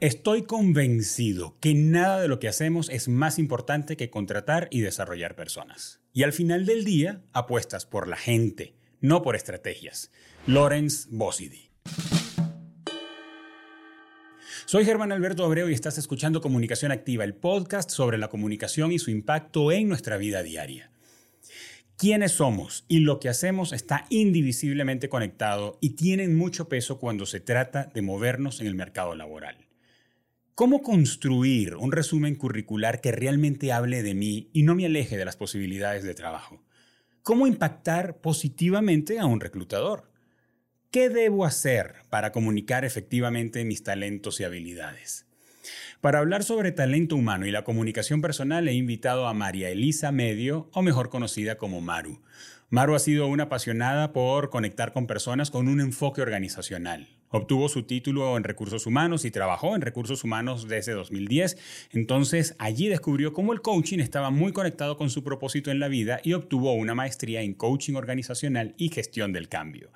Estoy convencido que nada de lo que hacemos es más importante que contratar y desarrollar personas. Y al final del día, apuestas por la gente, no por estrategias. Lawrence Bossidy. Soy Germán Alberto Abreu y estás escuchando Comunicación Activa, el podcast sobre la comunicación y su impacto en nuestra vida diaria. Quiénes somos y lo que hacemos está indivisiblemente conectado y tienen mucho peso cuando se trata de movernos en el mercado laboral. ¿Cómo construir un resumen curricular que realmente hable de mí y no me aleje de las posibilidades de trabajo? ¿Cómo impactar positivamente a un reclutador? ¿Qué debo hacer para comunicar efectivamente mis talentos y habilidades? Para hablar sobre talento humano y la comunicación personal he invitado a María Elisa Medio, o mejor conocida como Maru. Maru ha sido una apasionada por conectar con personas con un enfoque organizacional. Obtuvo su título en recursos humanos y trabajó en recursos humanos desde 2010. Entonces allí descubrió cómo el coaching estaba muy conectado con su propósito en la vida y obtuvo una maestría en coaching organizacional y gestión del cambio.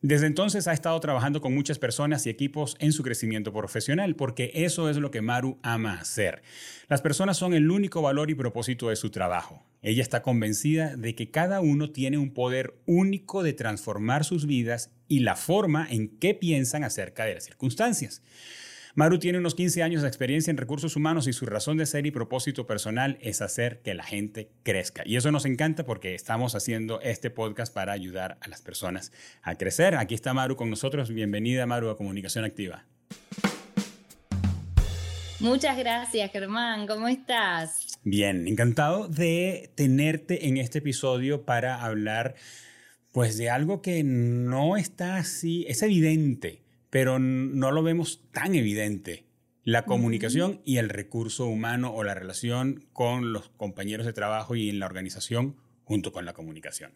Desde entonces ha estado trabajando con muchas personas y equipos en su crecimiento profesional, porque eso es lo que Maru ama hacer. Las personas son el único valor y propósito de su trabajo. Ella está convencida de que cada uno tiene un poder único de transformar sus vidas y la forma en que piensan acerca de las circunstancias. Maru tiene unos 15 años de experiencia en recursos humanos y su razón de ser y propósito personal es hacer que la gente crezca. Y eso nos encanta porque estamos haciendo este podcast para ayudar a las personas a crecer. Aquí está Maru con nosotros. Bienvenida Maru a Comunicación Activa. Muchas gracias, Germán. ¿Cómo estás? Bien, encantado de tenerte en este episodio para hablar pues de algo que no está así, es evidente, pero no lo vemos tan evidente. La comunicación y el recurso humano o la relación con los compañeros de trabajo y en la organización junto con la comunicación.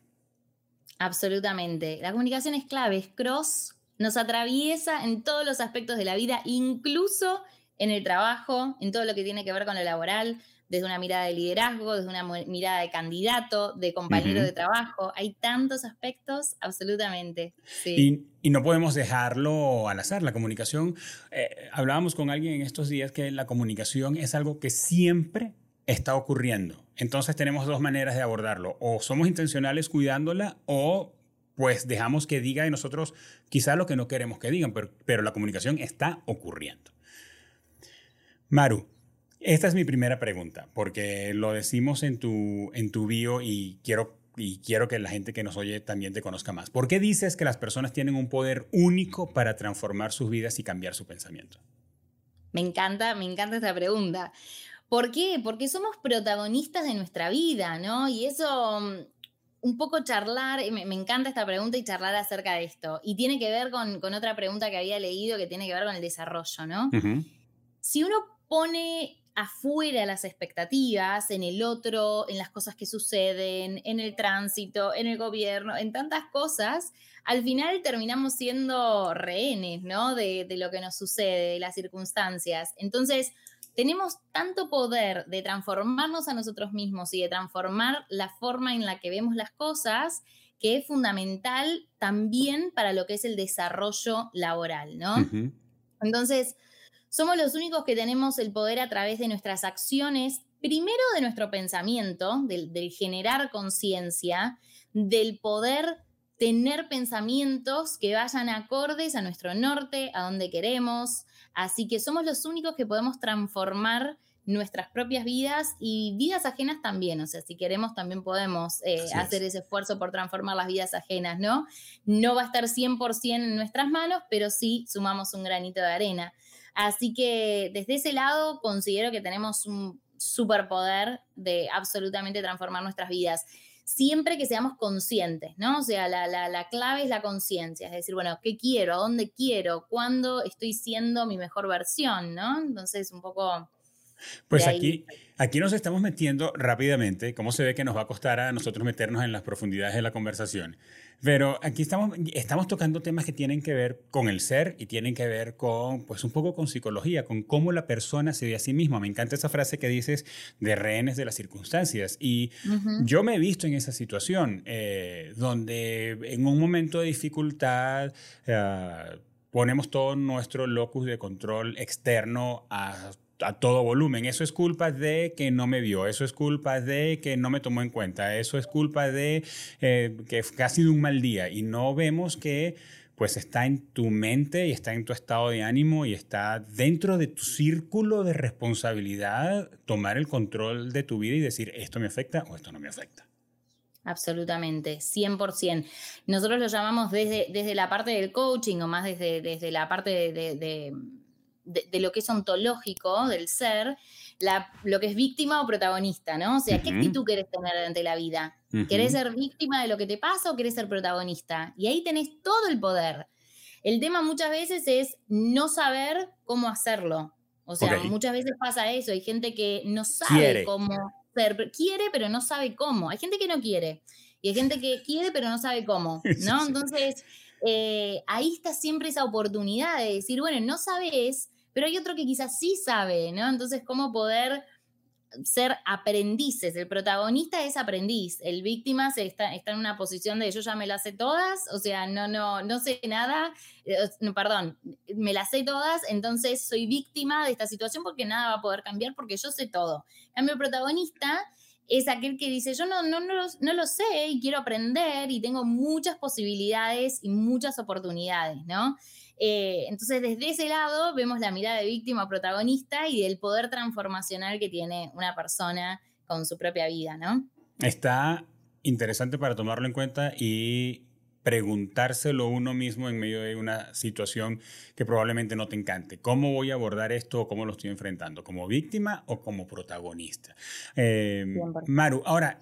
Absolutamente. La comunicación es clave, es cross, nos atraviesa en todos los aspectos de la vida, incluso en el trabajo, en todo lo que tiene que ver con lo laboral desde una mirada de liderazgo, desde una mirada de candidato, de compañero de trabajo. Hay tantos aspectos, absolutamente. Y, no podemos dejarlo al azar. La comunicación, eh, hablábamos con alguien en estos días que la comunicación es algo que siempre está ocurriendo. Entonces tenemos dos maneras de abordarlo. O somos intencionales cuidándola o pues dejamos que diga de nosotros quizá lo que no queremos que digan, pero, pero la comunicación está ocurriendo. Maru, esta es mi primera pregunta, porque lo decimos en tu, en tu bio y quiero, y quiero que la gente que nos oye también te conozca más. ¿Por qué dices que las personas tienen un poder único para transformar sus vidas y cambiar su pensamiento? Me encanta, me encanta esta pregunta. ¿Por qué? Porque somos protagonistas de nuestra vida, ¿no? Y eso, mm, un poco charlar, me, encanta esta pregunta y charlar acerca de esto. Y tiene que ver con, otra pregunta que había leído que tiene que ver con el desarrollo, ¿no? Si uno pone afuera las expectativas, en el otro, en las cosas que suceden, en el tránsito, en el gobierno, en tantas cosas, al final terminamos siendo rehenes, ¿no? De, de lo que nos sucede, de las circunstancias. Entonces, tenemos tanto poder de transformarnos a nosotros mismos y de transformar la forma en la que vemos las cosas, que es fundamental también para lo que es el desarrollo laboral, ¿no? Entonces, somos los únicos que tenemos el poder a través de nuestras acciones, primero de nuestro pensamiento, del, generar conciencia, del poder tener pensamientos que vayan acordes a nuestro norte, a donde queremos. Así que somos los únicos que podemos transformar nuestras propias vidas y vidas ajenas también. O sea, si queremos también podemos eh, hacer ese esfuerzo por transformar las vidas ajenas, ¿no? No va a estar 100% en nuestras manos, pero sí sumamos un granito de arena. Así que desde ese lado considero que tenemos un superpoder de absolutamente transformar nuestras vidas. Siempre que seamos conscientes, ¿no? O sea, la, la clave es la conciencia, es decir, bueno, ¿qué quiero? ¿A dónde quiero? ¿Cuándo estoy siendo mi mejor versión, ¿no? Entonces, un poco pues aquí, aquí nos estamos metiendo rápidamente, como se ve que nos va a costar a nosotros meternos en las profundidades de la conversación. Pero aquí estamos, estamos tocando temas que tienen que ver con el ser y tienen que ver con, pues un poco con psicología, con cómo la persona se ve a sí misma. Me encanta esa frase que dices de rehenes de las circunstancias. Y yo me he visto en esa situación, eh, donde en un momento de dificultad, uh, ponemos todo nuestro locus de control externo a, todo volumen. Eso es culpa de que no me vio, eso es culpa de que no me tomó en cuenta, eso es culpa de eh, que ha sido un mal día y no vemos que pues está en tu mente y está en tu estado de ánimo y está dentro de tu círculo de responsabilidad tomar el control de tu vida y decir esto me afecta o esto no me afecta. Absolutamente, 100%. Nosotros lo llamamos desde, desde la parte del coaching o más desde, desde la parte de, lo que es ontológico del ser, la, lo que es víctima o protagonista, ¿no? O sea, ¿qué actitud querés tener ante la vida? ¿Querés ser víctima de lo que te pasa o querés ser protagonista? Y ahí tenés todo el poder. El tema muchas veces es no saber cómo hacerlo. O sea, muchas veces pasa eso. Hay gente que no sabe cómo quiere, pero no sabe cómo. Hay gente que no quiere y hay gente que quiere, pero no sabe cómo, ¿no? Entonces, eh, ahí está siempre esa oportunidad de decir, bueno, no sabes, pero hay otro que quizás sí sabe, ¿no? Entonces, ¿cómo poder ser aprendices. El protagonista es aprendiz. El víctima está, está, en una posición de yo ya me las sé todas, o sea, no, no, no sé nada, eh, no, perdón, me las sé todas, entonces soy víctima de esta situación porque nada va a poder cambiar porque yo sé todo. Cambio, el protagonista es aquel que dice, yo no, no, no, lo, no lo sé y quiero aprender y tengo muchas posibilidades y muchas oportunidades, ¿no? Eh, entonces, desde ese lado vemos la mirada de víctima protagonista y del poder transformacional que tiene una persona con su propia vida, ¿no? Está interesante para tomarlo en cuenta y preguntárselo uno mismo en medio de una situación que probablemente no te encante. ¿Cómo voy a abordar esto o cómo lo estoy enfrentando? ¿Como víctima o como protagonista? Eh, Maru, ahora,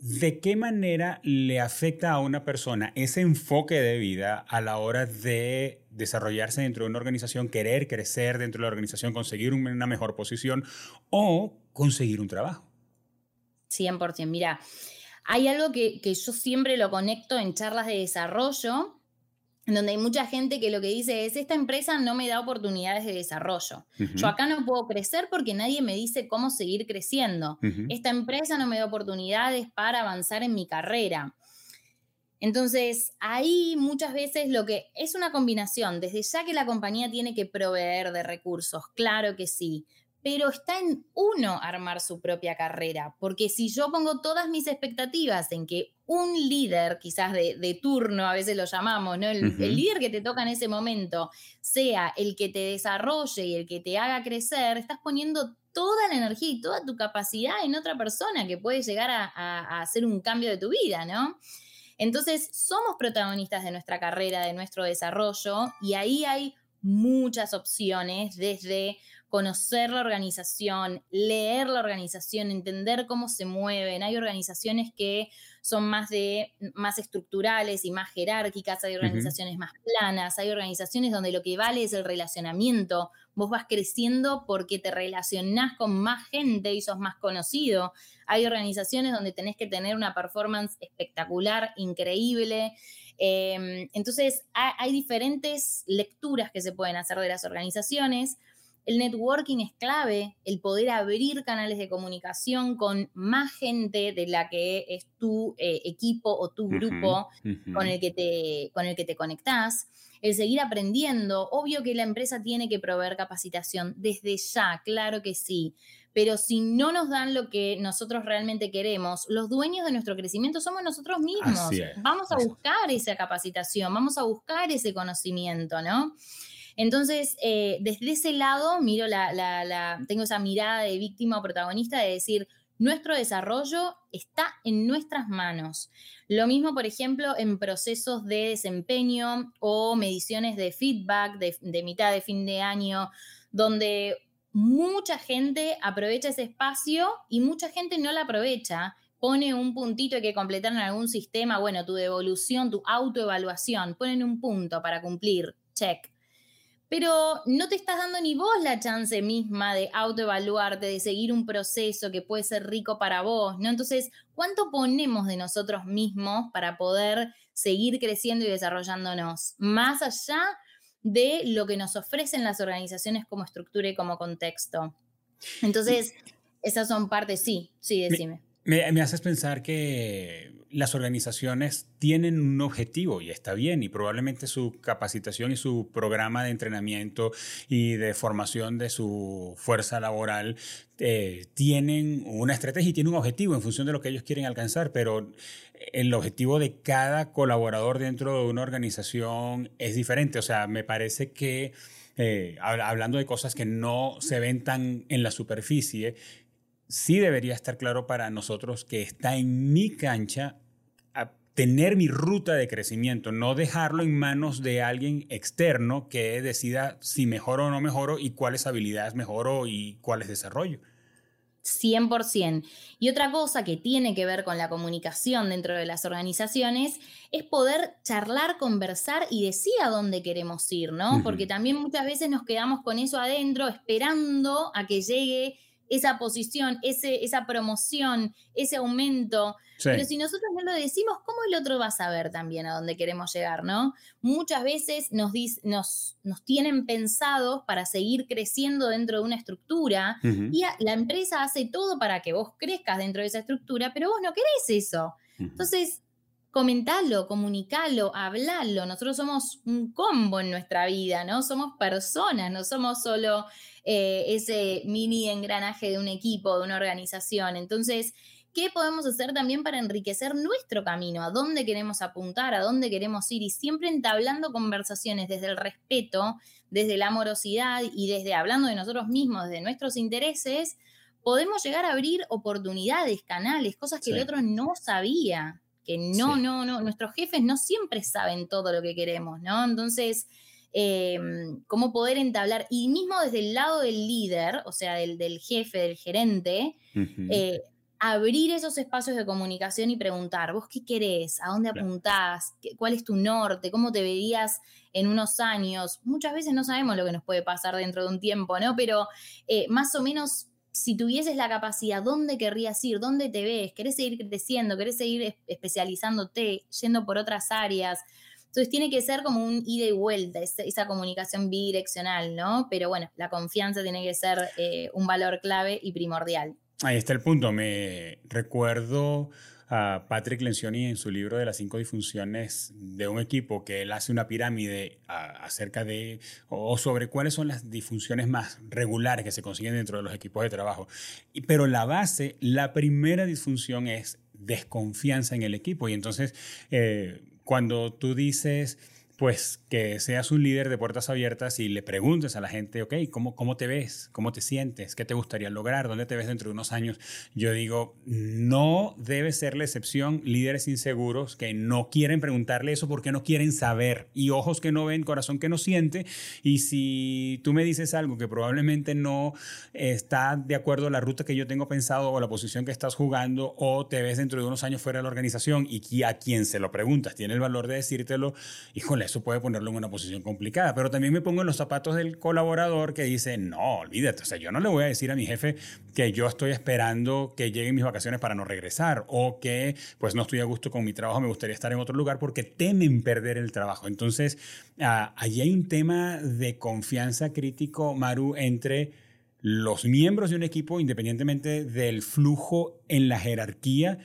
¿De qué manera le afecta a una persona ese enfoque de vida a la hora de desarrollarse dentro de una organización, querer crecer dentro de la organización, conseguir una mejor posición o conseguir un trabajo? 100%. Mira, hay algo que, que yo siempre lo conecto en charlas de desarrollo donde hay mucha gente que lo que dice es, esta empresa no me da oportunidades de desarrollo. Yo acá no puedo crecer porque nadie me dice cómo seguir creciendo. Esta empresa no me da oportunidades para avanzar en mi carrera. Entonces, ahí muchas veces lo que es una combinación, desde ya que la compañía tiene que proveer de recursos, claro que sí, pero está en uno armar su propia carrera, porque si yo pongo todas mis expectativas en que un líder, quizás de, turno, a veces lo llamamos, ¿no? El, líder que te toca en ese momento sea el que te desarrolle y el que te haga crecer, estás poniendo toda la energía y toda tu capacidad en otra persona que puede llegar a, a hacer un cambio de tu vida, ¿no? Entonces, somos protagonistas de nuestra carrera, de nuestro desarrollo, y ahí hay muchas opciones desde conocer la organización, leer la organización, entender cómo se mueven. Hay organizaciones que son más de más estructurales y más jerárquicas, hay organizaciones más planas, hay organizaciones donde lo que vale es el relacionamiento. Vos vas creciendo porque te relacionás con más gente y sos más conocido. Hay organizaciones donde tenés que tener una performance espectacular, increíble. Em, entonces, hay diferentes lecturas que se pueden hacer de las organizaciones. El networking es clave, el poder abrir canales de comunicación con más gente de la que es tu eh, equipo o tu grupo Con, el que te, con el que te conectás. El seguir aprendiendo, obvio que la empresa tiene que proveer capacitación desde ya, claro que sí, pero si no nos dan lo que nosotros realmente queremos, los dueños de nuestro crecimiento somos nosotros mismos. Vamos a buscar esa capacitación, vamos a buscar ese conocimiento, ¿no? Entonces, eh, desde ese lado, miro la, tengo esa mirada de víctima o protagonista de decir, nuestro desarrollo está en nuestras manos. Lo mismo, por ejemplo, en procesos de desempeño o mediciones de feedback de, mitad de fin de año, donde mucha gente aprovecha ese espacio y mucha gente no la aprovecha pone un puntito que completar en algún sistema, bueno, tu devolución, tu autoevaluación, ponen un punto para cumplir, check pero no te estás dando ni vos la chance misma de autoevaluarte, de seguir un proceso que puede ser rico para vos, ¿no? Entonces, ¿cuánto ponemos de nosotros mismos para poder seguir creciendo y desarrollándonos? Más allá de lo que nos ofrecen las organizaciones como estructura y como contexto. Entonces, esas son partes, sí, sí, decime. Me, haces pensar que las organizaciones tienen un objetivo y está bien y probablemente su capacitación y su programa de entrenamiento y de formación de su fuerza laboral eh, tienen una estrategia y tienen un objetivo en función de lo que ellos quieren alcanzar, pero el objetivo de cada colaborador dentro de una organización es diferente. O sea, me parece que eh, hablando de cosas que no se ven tan en la superficie, sí debería estar claro para nosotros que está en mi cancha tener mi ruta de crecimiento, no dejarlo en manos de alguien externo que decida si mejoro o no mejoro y cuáles habilidades mejoro y cuáles desarrollo. 100%. Y otra cosa que tiene que ver con la comunicación dentro de las organizaciones es poder charlar, conversar y decir a dónde queremos ir, ¿no? Porque también muchas veces nos quedamos con eso adentro esperando a que llegue esa posición, ese, esa promoción, ese aumento. Pero si nosotros no lo decimos, ¿cómo el otro va a saber también a dónde queremos llegar, no? Muchas veces nos, nos, nos tienen pensados para seguir creciendo dentro de una estructura y la empresa hace todo para que vos crezcas dentro de esa estructura, pero vos no querés eso. Entonces, comentalo, comunicalo, hablalo. Nosotros somos un combo en nuestra vida, ¿no? Somos personas, no somos solo eh, ese mini engranaje de un equipo, de una organización. Entonces, ¿qué podemos hacer también para enriquecer nuestro camino? ¿A dónde queremos apuntar? ¿A dónde queremos ir? Y siempre entablando conversaciones desde el respeto, desde la amorosidad y desde hablando de nosotros mismos, desde nuestros intereses, podemos llegar a abrir oportunidades, canales, cosas que el otro no sabía que no, no, no, nuestros jefes no siempre saben todo lo que queremos, ¿no? Entonces, em, cómo poder entablar, y mismo desde el lado del líder, o sea, del, jefe, del gerente, eh, abrir esos espacios de comunicación y preguntar, vos qué querés, a dónde apuntás, cuál es tu norte, cómo te verías en unos años. Muchas veces no sabemos lo que nos puede pasar dentro de un tiempo, ¿no? Pero eh, más o menos si tuvieses la capacidad, ¿dónde querrías ir? ¿Dónde te ves? ¿Querés seguir creciendo? ¿Querés seguir especializándote, yendo por otras áreas? Entonces tiene que ser como un ida y vuelta, esa, comunicación bidireccional, ¿no? Pero bueno, la confianza tiene que ser eh, un valor clave y primordial. Ahí está el punto. Me recuerdo a Patrick Lencioni en su libro de las cinco disfunciones de un equipo, que él hace una pirámide acerca de o sobre cuáles son las disfunciones más regulares que se consiguen dentro de los equipos de trabajo. Pero la base, la primera disfunción es desconfianza en el equipo. Y entonces, eh, cuando tú dices pues que seas un líder de puertas abiertas y le preguntes a la gente, ok, ¿cómo, ¿cómo te ves? ¿Cómo te sientes? ¿Qué te gustaría lograr? ¿Dónde te ves dentro de unos años? Yo digo, no debe ser la excepción líderes inseguros que no quieren preguntarle eso porque no quieren saber y ojos que no ven, corazón que no siente. Y si tú me dices algo que probablemente no está de acuerdo a la ruta que yo tengo pensado o la posición que estás jugando o te ves dentro de unos años fuera de la organización y a quien se lo preguntas tiene el valor de decírtelo, híjole, eso puede ponerlo en una posición complicada. Pero también me pongo en los zapatos del colaborador que dice, no, olvídate, o sea, yo no le voy a decir a mi jefe que yo estoy esperando que lleguen mis vacaciones para no regresar o que pues no estoy a gusto con mi trabajo, me gustaría estar en otro lugar porque temen perder el trabajo. Entonces, ah, allí hay un tema de confianza crítico, Maru, entre los miembros de un equipo, independientemente del flujo en la jerarquía,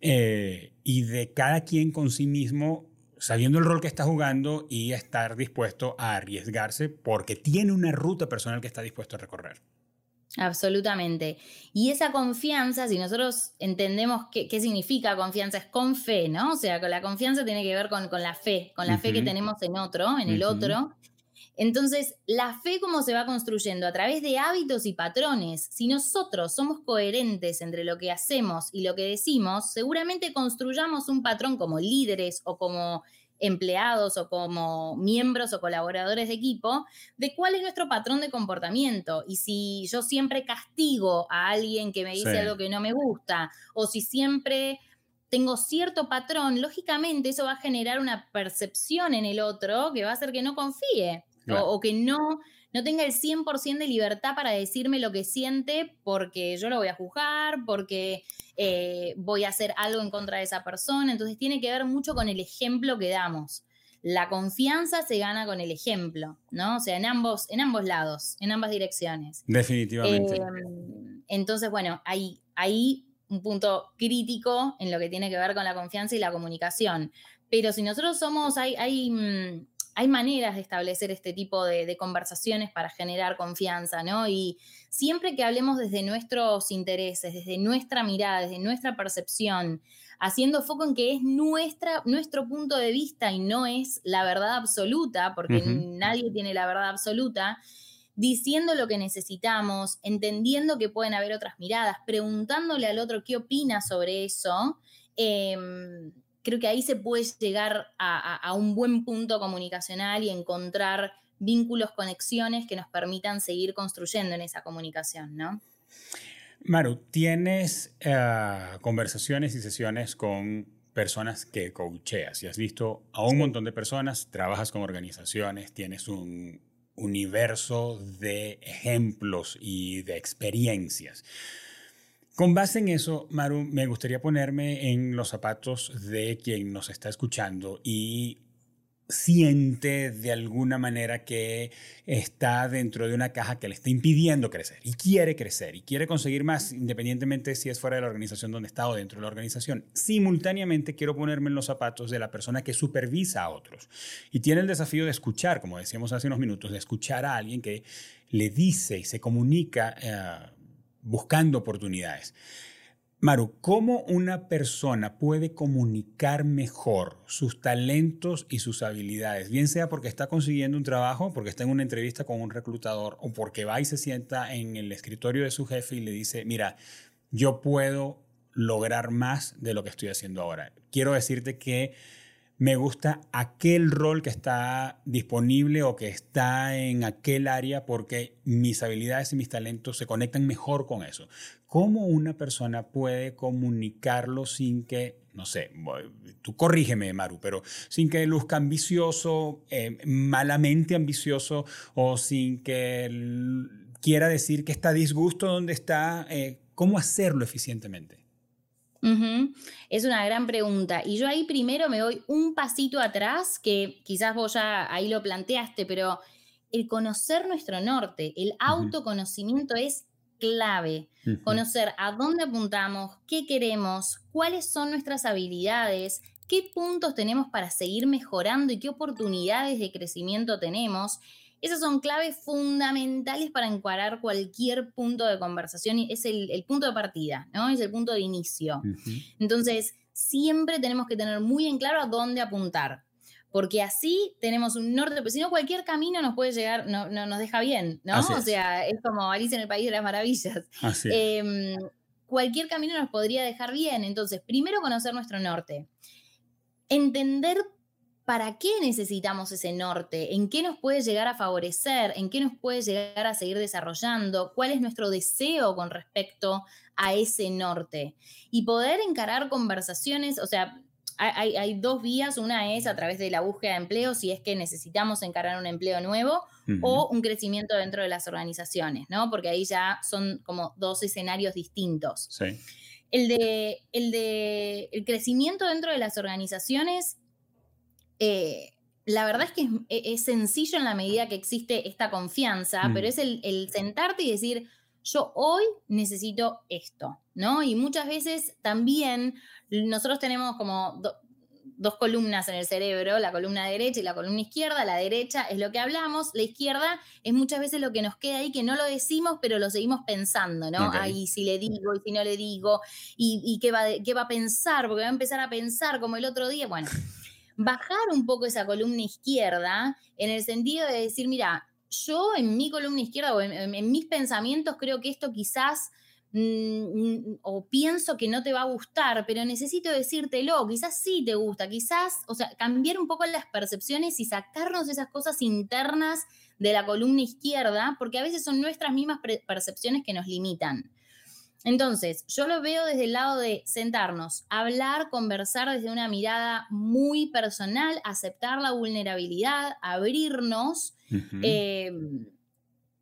eh, y de cada quien con sí mismo sabiendo el rol que está jugando y estar dispuesto a arriesgarse porque tiene una ruta personal que está dispuesto a recorrer. Absolutamente. Y esa confianza, si nosotros entendemos qué, significa confianza, es con fe, ¿no? O sea, con la confianza tiene que ver con, la fe, con la fe que tenemos en otro, en el otro. Entonces, la fe cómo se va construyendo a través de hábitos y patrones. Si nosotros somos coherentes entre lo que hacemos y lo que decimos, seguramente construyamos un patrón como líderes o como empleados o como miembros o colaboradores de equipo, de cuál es nuestro patrón de comportamiento. Y si yo siempre castigo a alguien que me dice algo que no me gusta, o si siempre tengo cierto patrón, lógicamente eso va a generar una percepción en el otro que va a hacer que no confíe o, que no, no tenga el 100% de libertad para decirme lo que siente porque yo lo voy a juzgar, porque eh, voy a hacer algo en contra de esa persona. Entonces tiene que ver mucho con el ejemplo que damos. La confianza se gana con el ejemplo, ¿no? O sea, en ambos, en ambos lados, en ambas direcciones. Definitivamente. Em, entonces, bueno, ahí, ahí un punto crítico en lo que tiene que ver con la confianza y la comunicación. Pero si nosotros somos, hay, hay, mm, hay maneras de establecer este tipo de, de, conversaciones para generar confianza, ¿no? Y siempre que hablemos desde nuestros intereses, desde nuestra mirada, desde nuestra percepción, haciendo foco en que es nuestra, nuestro punto de vista y no es la verdad absoluta, porque nadie tiene la verdad absoluta, diciendo lo que necesitamos, entendiendo que pueden haber otras miradas, preguntándole al otro qué opina sobre eso, em, creo que ahí se puede llegar a, un buen punto comunicacional y encontrar vínculos, conexiones que nos permitan seguir construyendo en esa comunicación, ¿no? Maru, tienes eh, conversaciones y sesiones con personas que coacheas y has visto a un montón de personas, trabajas con organizaciones, tienes un universo de ejemplos y de experiencias. Con base en eso, Maru, me gustaría ponerme en los zapatos de quien nos está escuchando y siente de alguna manera que está dentro de una caja que le está impidiendo crecer y quiere crecer y quiere conseguir más independientemente si es fuera de la organización donde está o dentro de la organización. Simultáneamente quiero ponerme en los zapatos de la persona que supervisa a otros y tiene el desafío de escuchar, como decíamos hace unos minutos, de escuchar a alguien que le dice y se comunica eh, buscando oportunidades. Maru, ¿cómo una persona puede comunicar mejor sus talentos y sus habilidades? Bien sea porque está consiguiendo un trabajo, porque está en una entrevista con un reclutador o porque va y se sienta en el escritorio de su jefe y le dice, mira, yo puedo lograr más de lo que estoy haciendo ahora. Quiero decirte que me gusta aquel rol que está disponible o que está en aquel área porque mis habilidades y mis talentos se conectan mejor con eso. ¿Cómo una persona puede comunicarlo sin que, no sé, tú corrígeme, Maru, pero sin que luzca ambicioso, eh, malamente ambicioso o sin que quiera decir que está disgusto donde está? Eh, ¿Cómo hacerlo eficientemente? Es una gran pregunta. Y yo ahí primero me voy un pasito atrás, que quizás vos ya ahí lo planteaste, pero el conocer nuestro norte, el autoconocimiento es clave. Conocer a dónde apuntamos, qué queremos, cuáles son nuestras habilidades, qué puntos tenemos para seguir mejorando y qué oportunidades de crecimiento tenemos. Esas son claves fundamentales para encuadrar cualquier punto de conversación y es el, punto de partida, ¿no? Es el punto de inicio. Entonces, siempre tenemos que tener muy en claro a dónde apuntar, porque así tenemos un norte, pero si no, cualquier camino nos puede llegar, no, no nos deja bien, ¿no? o sea, es como Alicia en el País de las Maravillas. Em, cualquier camino nos podría dejar bien. Entonces, primero conocer nuestro norte. Entender ¿para qué necesitamos ese norte? ¿En qué nos puede llegar a favorecer? ¿En qué nos puede llegar a seguir desarrollando? ¿Cuál es nuestro deseo con respecto a ese norte? Y poder encarar conversaciones, o sea, hay, dos vías. Una es a través de la búsqueda de empleo, si es que necesitamos encarar un empleo nuevo, o un crecimiento dentro de las organizaciones, ¿no? Porque ahí ya son como dos escenarios distintos. Sí. El de, el de el crecimiento dentro de las organizaciones eh, la verdad es que e, es, sencillo en la medida que existe esta confianza, pero mm. es el, sentarte y decir, yo hoy necesito esto, ¿no? Y muchas veces también nosotros tenemos como dos columnas en el cerebro, la columna derecha y la columna izquierda. La derecha es lo que hablamos, la izquierda es muchas veces lo que nos queda ahí, que no lo decimos, pero lo seguimos pensando, ¿no? Ahí si le digo y si no le digo, y, qué, va, qué va a pensar, porque va a empezar a pensar como el otro día. Bueno, bajar un poco esa columna izquierda en el sentido de decir, mira, yo en mi columna izquierda o en, mis pensamientos creo que esto quizás mm, o pienso que no te va a gustar, pero necesito decírtelo, quizás sí te gusta, quizás, o sea, cambiar un poco las percepciones y sacarnos esas cosas internas de la columna izquierda, porque a veces son nuestras mismas percepciones que nos limitan. Entonces, yo lo veo desde el lado de sentarnos, hablar, conversar desde una mirada muy personal, aceptar la vulnerabilidad, abrirnos eh,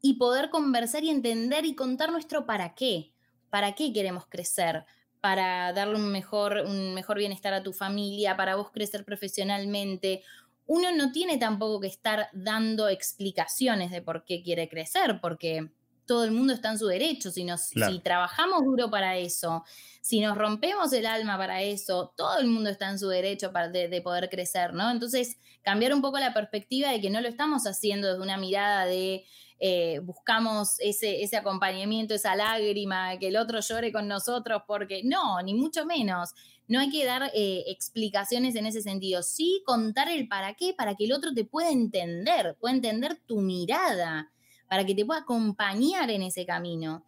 y poder conversar y entender y contar nuestro para qué, para qué queremos crecer, para darle un mejor, un mejor bienestar a tu familia, para vos crecer profesionalmente. Uno no tiene tampoco que estar dando explicaciones de por qué quiere crecer, porque todo el mundo está en su derecho. Si, nos, si trabajamos duro para eso, si nos rompemos el alma para eso, todo el mundo está en su derecho para, de, poder crecer, ¿no? Entonces, cambiar un poco la perspectiva de que no lo estamos haciendo desde una mirada de eh, buscamos ese, ese acompañamiento, esa lágrima, que el otro llore con nosotros, porque no, ni mucho menos. No hay que dar eh, explicaciones en ese sentido. Sí contar el para qué, para que el otro te pueda entender, pueda entender tu mirada, para que te pueda acompañar en ese camino.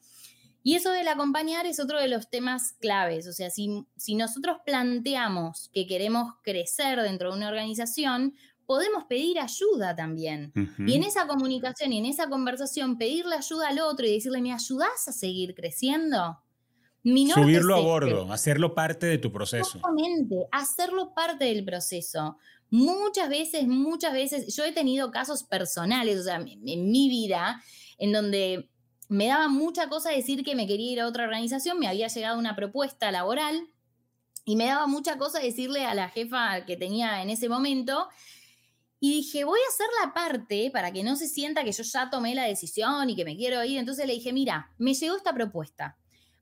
Y eso del acompañar es otro de los temas claves. O sea, si, si nosotros planteamos que queremos crecer dentro de una organización, podemos pedir ayuda también. Y en esa comunicación y en esa conversación, pedirle ayuda al otro y decirle, ¿me ayudas a seguir creciendo? Subirlo a bordo, hacerlo parte de tu proceso. Exactamente, hacerlo parte del proceso. Muchas veces, muchas veces, yo he tenido casos personales, o sea, en mi vida, en donde me daba mucha cosa decir que me quería ir a otra organización, me había llegado una propuesta laboral y me daba mucha cosa decirle a la jefa que tenía en ese momento. Y dije, voy a hacer la parte para que no se sienta que yo ya tomé la decisión y que me quiero ir. Entonces le dije, mira, me llegó esta propuesta.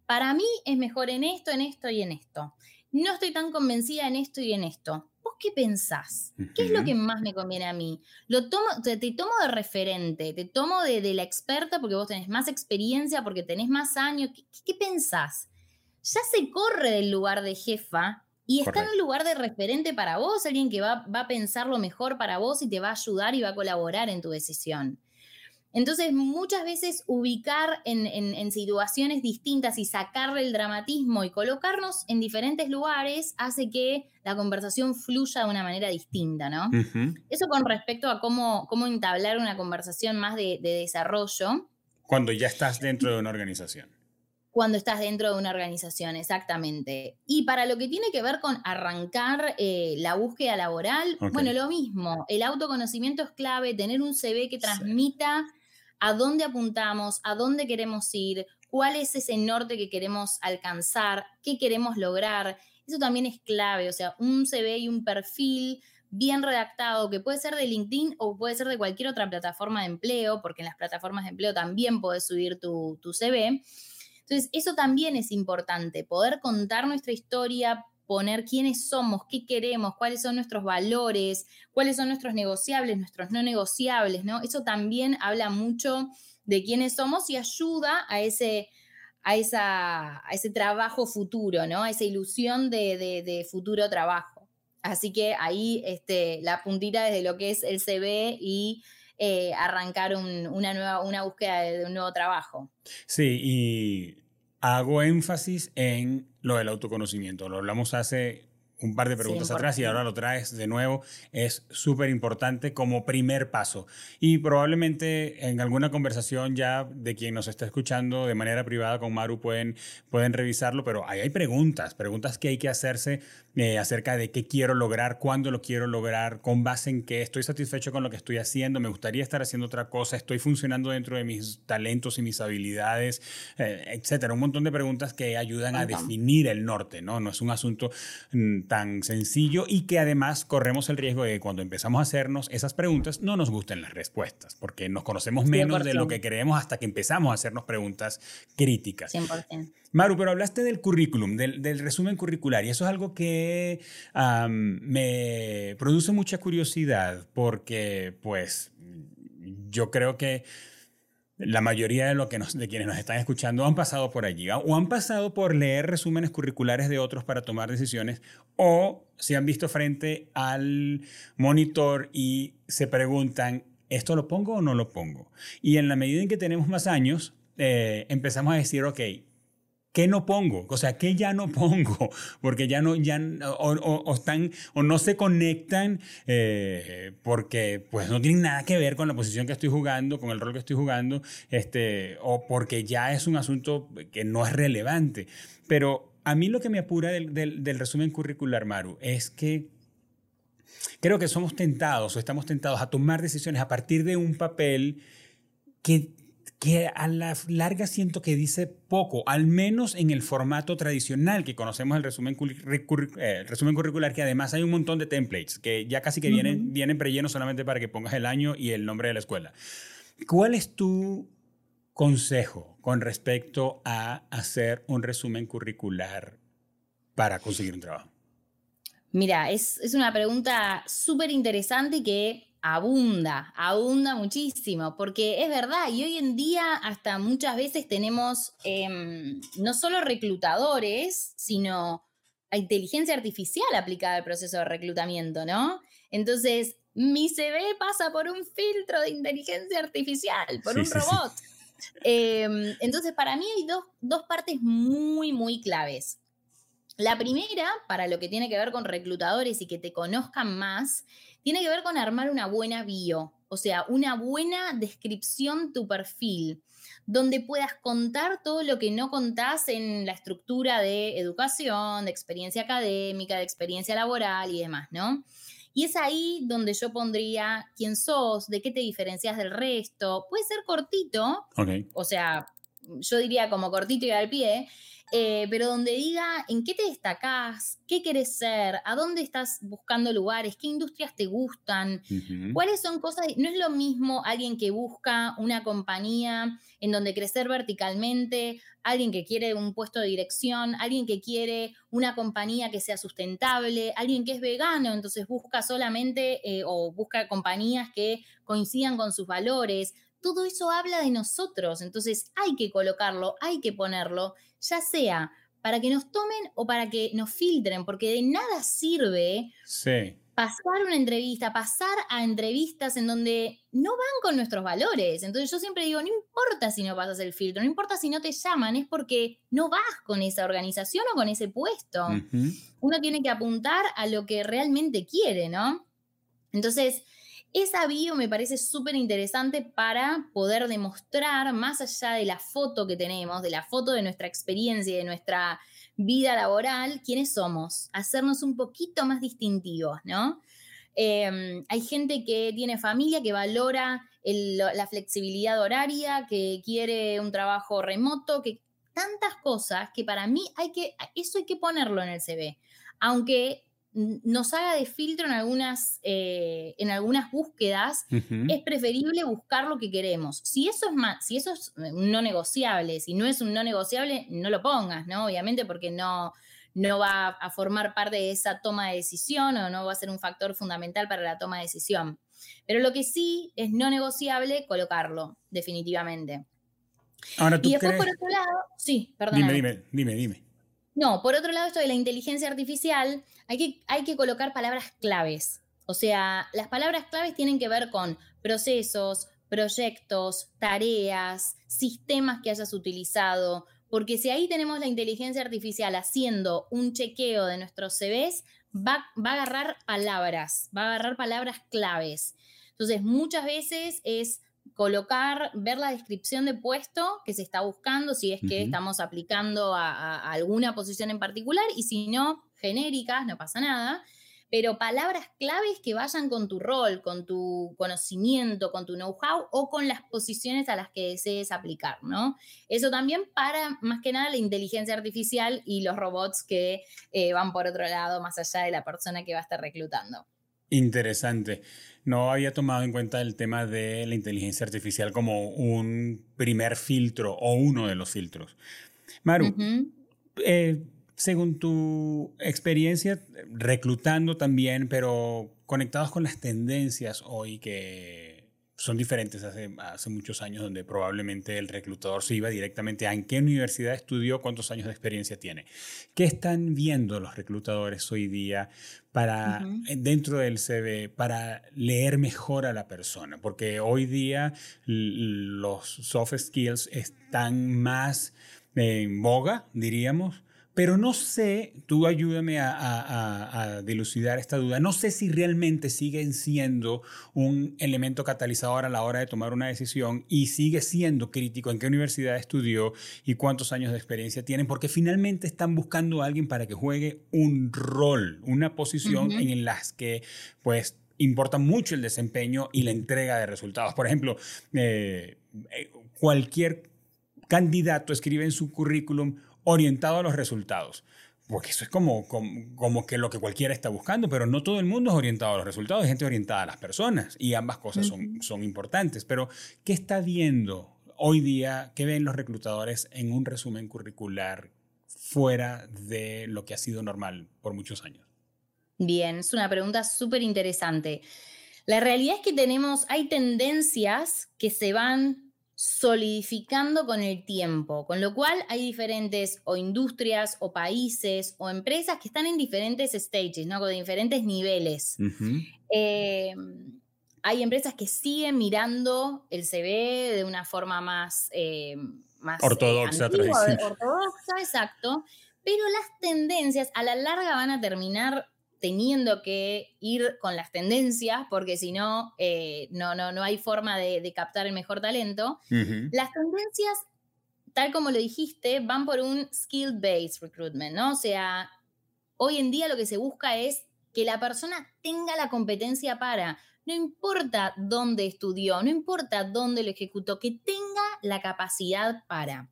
Para mí es mejor en esto, en esto y en esto. No estoy tan convencida en esto y en esto. ¿Vos qué pensás? ¿Qué es lo que más me conviene a mí? Lo tomo, te, tomo de referente, te tomo de, la experta porque vos tenés más experiencia, porque tenés más años. ¿Qué, pensás? Ya se corre del lugar de jefa y está en el lugar de referente para vos, alguien que va, va a pensar lo mejor para vos y te va a ayudar y va a colaborar en tu decisión. Entonces, muchas veces ubicar en, situaciones distintas y sacarle el dramatismo y colocarnos en diferentes lugares hace que la conversación fluya de una manera distinta, ¿no? Eso con respecto a cómo, cómo entablar una conversación más de, desarrollo. Cuando ya estás dentro de una organización cuando estás dentro de una organización, exactamente. Y para lo que tiene que ver con arrancar eh, la búsqueda laboral, bueno, lo mismo, el autoconocimiento es clave, tener un CV que transmita a dónde apuntamos, a dónde queremos ir, cuál es ese norte que queremos alcanzar, qué queremos lograr. Eso también es clave, o sea, un CV y un perfil bien redactado, que puede ser de LinkedIn o puede ser de cualquier otra plataforma de empleo, porque en las plataformas de empleo también puedes subir tu, tu CV. Entonces, eso también es importante, poder contar nuestra historia, poner quiénes somos, qué queremos, cuáles son nuestros valores, cuáles son nuestros negociables, nuestros no negociables, ¿no? Eso también habla mucho de quiénes somos y ayuda a ese, a esa, a ese trabajo futuro, ¿no? A esa ilusión de, futuro trabajo. Así que ahí este, la puntita desde lo que es el CV y eh, arrancar una, nueva, una búsqueda de un nuevo trabajo. Sí, y hago énfasis en lo del autoconocimiento. Lo hablamos hace un par de preguntas atrás y ahora lo traes de nuevo, es súper importante como primer paso. Y probablemente en alguna conversación ya de quien nos está escuchando de manera privada con Maru pueden, pueden revisarlo, pero ahí hay preguntas, preguntas que hay que hacerse eh, acerca de qué quiero lograr, cuándo lo quiero lograr, con base en qué estoy satisfecho con lo que estoy haciendo, me gustaría estar haciendo otra cosa, estoy funcionando dentro de mis talentos y mis habilidades, eh, etcétera. Un montón de preguntas que ayudan a definir el norte, ¿no? No es un asunto mm, tan sencillo y que además corremos el riesgo de que cuando empezamos a hacernos esas preguntas no nos gusten las respuestas, porque nos conocemos menos de lo que creemos hasta que empezamos a hacernos preguntas críticas. 100%. Maru, pero hablaste del currículum, del, resumen curricular, y eso es algo que me produce mucha curiosidad porque, pues, yo creo que la mayoría de, lo que de quienes nos están escuchando han pasado por allí o han pasado por leer resúmenes curriculares de otros para tomar decisiones o se han visto frente al monitor y se preguntan, ¿esto lo pongo o no lo pongo? Y en la medida en que tenemos más años, eh, empezamos a decir, ok, ¿Qué no pongo? O sea, ¿qué ya no pongo? Porque ya no, ya, o, están, o no se conectan eh, porque pues no tienen nada que ver con la posición que estoy jugando, con el rol que estoy jugando, este, o porque ya es un asunto que no es relevante. Pero a mí lo que me apura del, del resumen curricular, Maru, es que creo que somos tentados o estamos tentados a tomar decisiones a partir de un papel que que a la larga siento que dice poco, al menos en el formato tradicional que conocemos el resumen, eh, resumen curricular, que además hay un montón de templates que ya casi que vienen, vienen prellenos solamente para que pongas el año y el nombre de la escuela. ¿Cuál es tu consejo con respecto a hacer un resumen curricular para conseguir un trabajo? Mira, es, una pregunta súper interesante que abunda, abunda muchísimo, porque es verdad, y hoy en día hasta muchas veces tenemos em, no solo reclutadores, sino inteligencia artificial aplicada al proceso de reclutamiento, ¿no? Entonces, mi CV pasa por un filtro de inteligencia artificial, por un robot. Em, entonces, para mí hay dos, dos partes muy, muy claves. La primera, para lo que tiene que ver con reclutadores y que te conozcan más, tiene que ver con armar una buena bio, o sea, una buena descripción tu perfil, donde puedas contar todo lo que no contás en la estructura de educación, de experiencia académica, de experiencia laboral y demás, ¿no? Y es ahí donde yo pondría quién sos, de qué te diferencias del resto. Puede ser cortito, o sea, yo diría como cortito y al pie, eh, pero donde diga en qué te destacás, qué querés ser, a dónde estás buscando lugares, qué industrias te gustan, cuáles son cosas. No es lo mismo alguien que busca una compañía en donde crecer verticalmente, alguien que quiere un puesto de dirección, alguien que quiere una compañía que sea sustentable, alguien que es vegano, entonces busca solamente eh, o busca compañías que coincidan con sus valores. Todo eso habla de nosotros, entonces hay que colocarlo, hay que ponerlo, ya sea para que nos tomen o para que nos filtren, porque de nada sirve pasar una entrevista, pasar a entrevistas en donde no van con nuestros valores. Entonces yo siempre digo, no importa si no pasas el filtro, no importa si no te llaman, es porque no vas con esa organización o con ese puesto. Uno tiene que apuntar a lo que realmente quiere, ¿no? Entonces, esa bio me parece súper interesante para poder demostrar, más allá de la foto que tenemos, de la foto de nuestra experiencia y de nuestra vida laboral, quiénes somos, hacernos un poquito más distintivos, ¿no? Em, hay gente que tiene familia, que valora la flexibilidad horaria, que quiere un trabajo remoto, que tantas cosas que para mí hay que, eso hay que ponerlo en el CV. Aunque nos haga de filtro en algunas, eh, en algunas búsquedas, es preferible buscar lo que queremos. Si eso es más, si eso es un no negociable, si no es un no negociable, no lo pongas, ¿no? Obviamente porque no, no va a formar parte de esa toma de decisión o no va a ser un factor fundamental para la toma de decisión. Pero lo que sí es no negociable, colocarlo, definitivamente. Ahora, ¿tú y después, por otro lado, sí, perdón. Dime, dime, dime, dime. No, por otro lado, esto de la inteligencia artificial, hay que, hay que colocar palabras claves. O sea, las palabras claves tienen que ver con procesos, proyectos, tareas, sistemas que hayas utilizado, porque si ahí tenemos la inteligencia artificial haciendo un chequeo de nuestros CVs, va, va, a agarrar palabras, va a agarrar palabras claves. Entonces, muchas veces es colocar, ver la descripción de puesto que se está buscando, si es que estamos aplicando a, alguna posición en particular, y si no, genéricas, no pasa nada, pero palabras claves que vayan con tu rol, con tu conocimiento, con tu know-how o con las posiciones a las que desees aplicar, ¿no? Eso también para, más que nada, la inteligencia artificial y los robots que eh, van por otro lado, más allá de la persona que va a estar reclutando. Interesante. No había tomado en cuenta el tema de la inteligencia artificial como un primer filtro o uno de los filtros. Maru, eh, según tu experiencia reclutando también, pero conectados con las tendencias hoy que son diferentes hace, hace muchos años, donde probablemente el reclutador se iba directamente a en qué universidad estudió, cuántos años de experiencia tiene. ¿Qué están viendo los reclutadores hoy día para, eh, dentro del CV, para leer mejor a la persona? Porque hoy día los soft skills están más en boga, diríamos, pero no sé, tú ayúdame a, dilucidar esta duda, no sé si realmente siguen siendo un elemento catalizador a la hora de tomar una decisión y sigue siendo crítico en qué universidad estudió y cuántos años de experiencia tienen, porque finalmente están buscando a alguien para que juegue un rol, una posición en las que pues importa mucho el desempeño y la entrega de resultados. Por ejemplo, eh, eh, cualquier candidato escribe en su currículum orientado a los resultados. Porque eso es como, como, que lo que cualquiera está buscando, pero no todo el mundo es orientado a los resultados, hay gente orientada a las personas y ambas cosas son, son importantes. Pero, ¿qué está viendo hoy día, ¿qué ven los reclutadores en un resumen curricular fuera de lo que ha sido normal por muchos años? Bien, es una pregunta súper interesante. La realidad es que tenemos, hay tendencias que se van solidificando con el tiempo, con lo cual hay diferentes o industrias o países o empresas que están en diferentes stages, ¿no? con diferentes niveles. Eh, hay empresas que siguen mirando el CV de una forma más, eh, más eh, ortodoxa, tradicional. ortodoxa, exacto, pero las tendencias a la larga van a terminar teniendo que ir con las tendencias, porque si no, eh, no, no, no hay forma de, captar el mejor talento. Las tendencias, tal como lo dijiste, van por un skill-based recruitment, ¿no? O sea, hoy en día lo que se busca es que la persona tenga la competencia para, no importa dónde estudió, no importa dónde lo ejecutó, que tenga la capacidad para.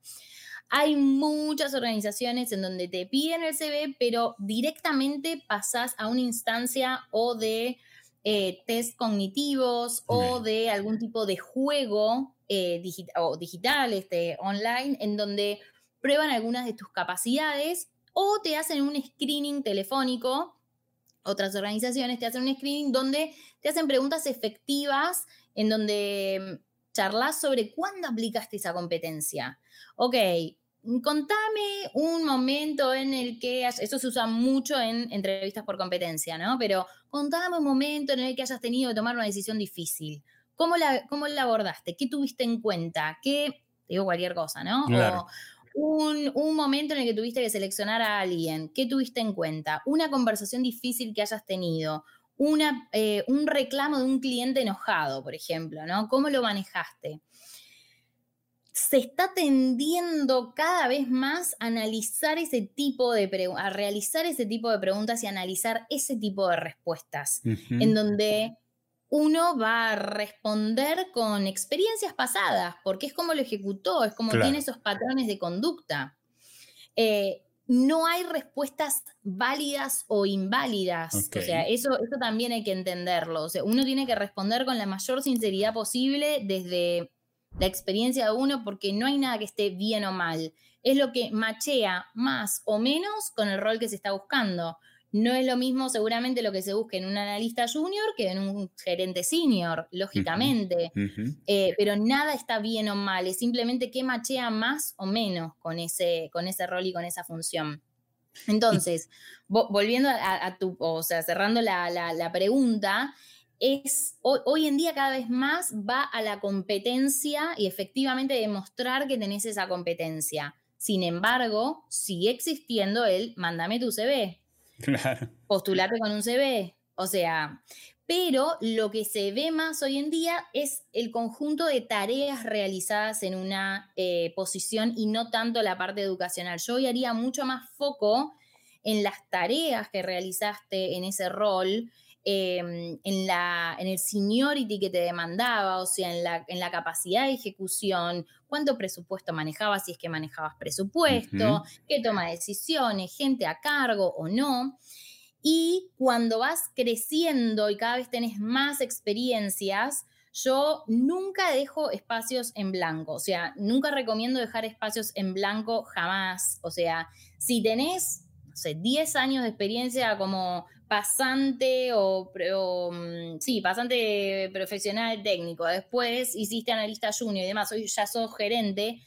Hay muchas organizaciones en donde te piden el CV, pero directamente pasas a una instancia o de eh, test cognitivos o de algún tipo de juego eh, o digital, este, online, en donde prueban algunas de tus capacidades o te hacen un screening telefónico. Otras organizaciones te hacen un screening donde te hacen preguntas efectivas en donde charlas sobre cuándo aplicaste esa competencia. Ok, contame un momento en el que, eso se usa mucho en entrevistas por competencia, ¿no? Pero contame un momento en el que hayas tenido que tomar una decisión difícil. ¿Cómo la, cómo la abordaste? ¿Qué tuviste en cuenta? ¿Qué, digo cualquier cosa, ¿no? Claro. un, un, momento en el que tuviste que seleccionar a alguien, ¿qué tuviste en cuenta? Una conversación difícil que hayas tenido, una, eh, un reclamo de un cliente enojado, por ejemplo, ¿no? ¿Cómo lo manejaste? Se está tendiendo cada vez más a analizar ese tipo de a realizar ese tipo de preguntas y analizar ese tipo de respuestas, en donde uno va a responder con experiencias pasadas, porque es como lo ejecutó, es como tiene esos patrones de conducta. Eh, no hay respuestas válidas o inválidas. O sea, eso, eso también hay que entenderlo. O sea, uno tiene que responder con la mayor sinceridad posible desde la experiencia de uno porque no hay nada que esté bien o mal. Es lo que machea más o menos con el rol que se está buscando. No es lo mismo seguramente lo que se busque en un analista junior que en un gerente senior, lógicamente. Eh, pero nada está bien o mal, es simplemente qué machea más o menos con ese, con ese rol y con esa función. Entonces, volviendo a, tu, o sea, cerrando la, pregunta, es hoy, en día cada vez más va a la competencia y efectivamente demostrar que tenés esa competencia. Sin embargo, sigue existiendo el mándame tu CV. Claro. Postularte con un CV. O sea, pero lo que se ve más hoy en día es el conjunto de tareas realizadas en una eh, posición y no tanto la parte educacional. Yo hoy haría mucho más foco en las tareas que realizaste en ese rol, em, en, la, en el seniority que te demandaba, o sea, en la, en la capacidad de ejecución, cuánto presupuesto manejabas, si es que manejabas presupuesto, qué toma decisiones, gente a cargo o no. Y cuando vas creciendo y cada vez tenés más experiencias, yo nunca dejo espacios en blanco, o sea, nunca recomiendo dejar espacios en blanco jamás. O sea, si tenés, no sé, 10 años de experiencia como pasante o, mm, sí, pasante profesional técnico, después hiciste analista junior y demás, hoy ya sos gerente,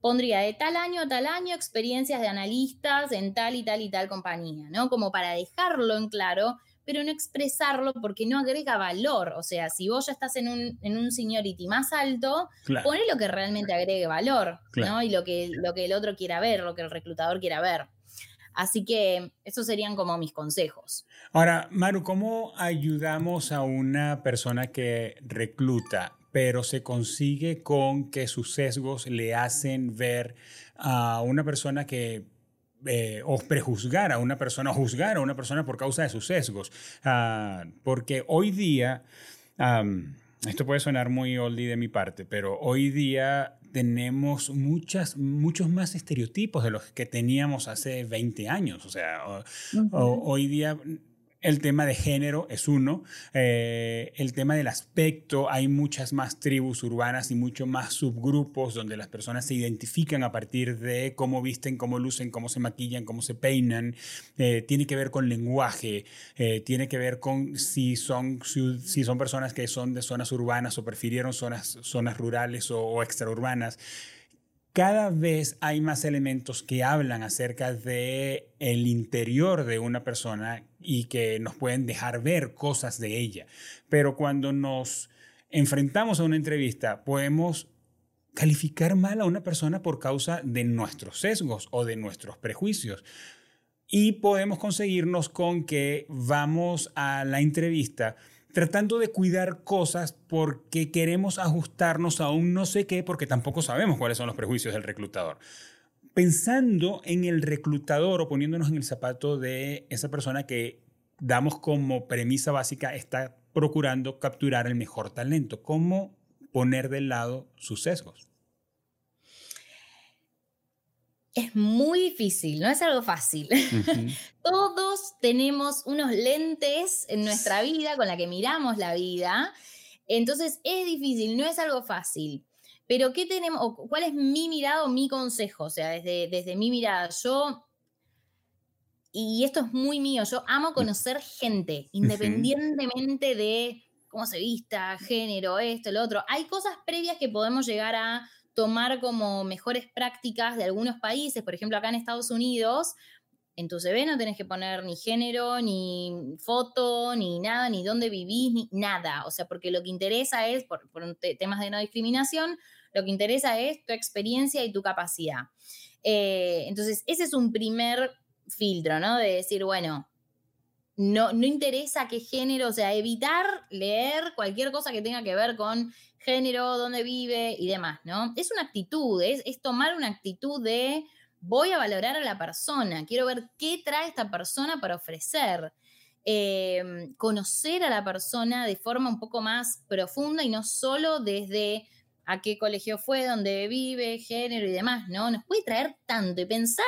pondría de tal año a tal año experiencias de analistas en tal y tal y tal compañía, ¿no? Como para dejarlo en claro, pero no expresarlo porque no agrega valor. O sea, si vos ya estás en un, en un seniority más alto, claro. lo que realmente agregue valor, ¿no? Y lo que, lo que el otro quiera ver, lo que el reclutador quiera ver. Así que esos serían como mis consejos. Ahora, Maru, ¿cómo ayudamos a una persona que recluta, pero se consigue con que sus sesgos le hacen ver a una persona que eh, o prejuzgar a una persona, o juzgar a una persona por causa de sus sesgos. Ah, porque hoy día, esto puede sonar muy oldie de mi parte, pero hoy día tenemos muchas, muchos más estereotipos de los que teníamos hace 20 años. O sea, hoy día El tema de género es uno. Eh, el tema del aspecto, hay muchas más tribus urbanas y muchos más subgrupos donde las personas se identifican a partir de cómo visten, cómo lucen, cómo se maquillan, cómo se peinan. Eh, tiene que ver con lenguaje, eh, tiene que ver con si son, si son personas que son de zonas urbanas o prefirieron zonas, zonas rurales o, o extraurbanas cada vez hay más elementos que hablan acerca de el interior de una persona y que nos pueden dejar ver cosas de ella. Pero cuando nos enfrentamos a una entrevista, podemos calificar mal a una persona por causa de nuestros sesgos o de nuestros prejuicios. Y podemos conseguirnos con que vamos a la entrevista tratando de cuidar cosas porque queremos ajustarnos a un no sé qué, porque tampoco sabemos cuáles son los prejuicios del reclutador. Pensando en el reclutador o poniéndonos en el zapato de esa persona que damos como premisa básica está procurando capturar el mejor talento. ¿Cómo poner de lado sus sesgos? es muy difícil, no es algo fácil. Todos tenemos unos lentes en nuestra vida con la que miramos la vida. Entonces es difícil, no es algo fácil. Pero ¿qué tenemos? ¿Cuál es mi mirada o mi consejo? O sea, desde, desde mi mirada, yo, y esto es muy mío, yo amo conocer gente, independientemente de cómo se vista, género, esto, lo otro. Hay cosas previas que podemos llegar a tomar como mejores prácticas de algunos países, por ejemplo, acá en Estados Unidos, en tu CV no tenés que poner ni género, ni foto, ni nada, ni dónde vivís, ni nada. O sea, porque lo que interesa es, por, temas de no discriminación, lo que interesa es tu experiencia y tu capacidad. Eh, entonces, ese es un primer filtro, ¿no? De decir, bueno, no, no interesa qué género, o sea, evitar leer cualquier cosa que tenga que ver con género, dónde vive y demás, ¿no? Es una actitud, es, es tomar una actitud de voy a valorar a la persona, quiero ver qué trae esta persona para ofrecer. Em, conocer a la persona de forma un poco más profunda y no solo desde a qué colegio fue, dónde vive, género y demás, ¿no? Nos puede traer tanto y pensar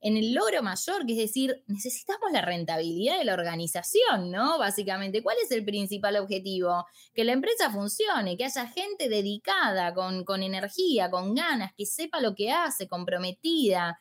en el logro mayor, que es decir, necesitamos la rentabilidad de la organización, ¿no? Básicamente, ¿cuál es el principal objetivo? Que la empresa funcione, que haya gente dedicada, con, con energía, con ganas, que sepa lo que hace, comprometida,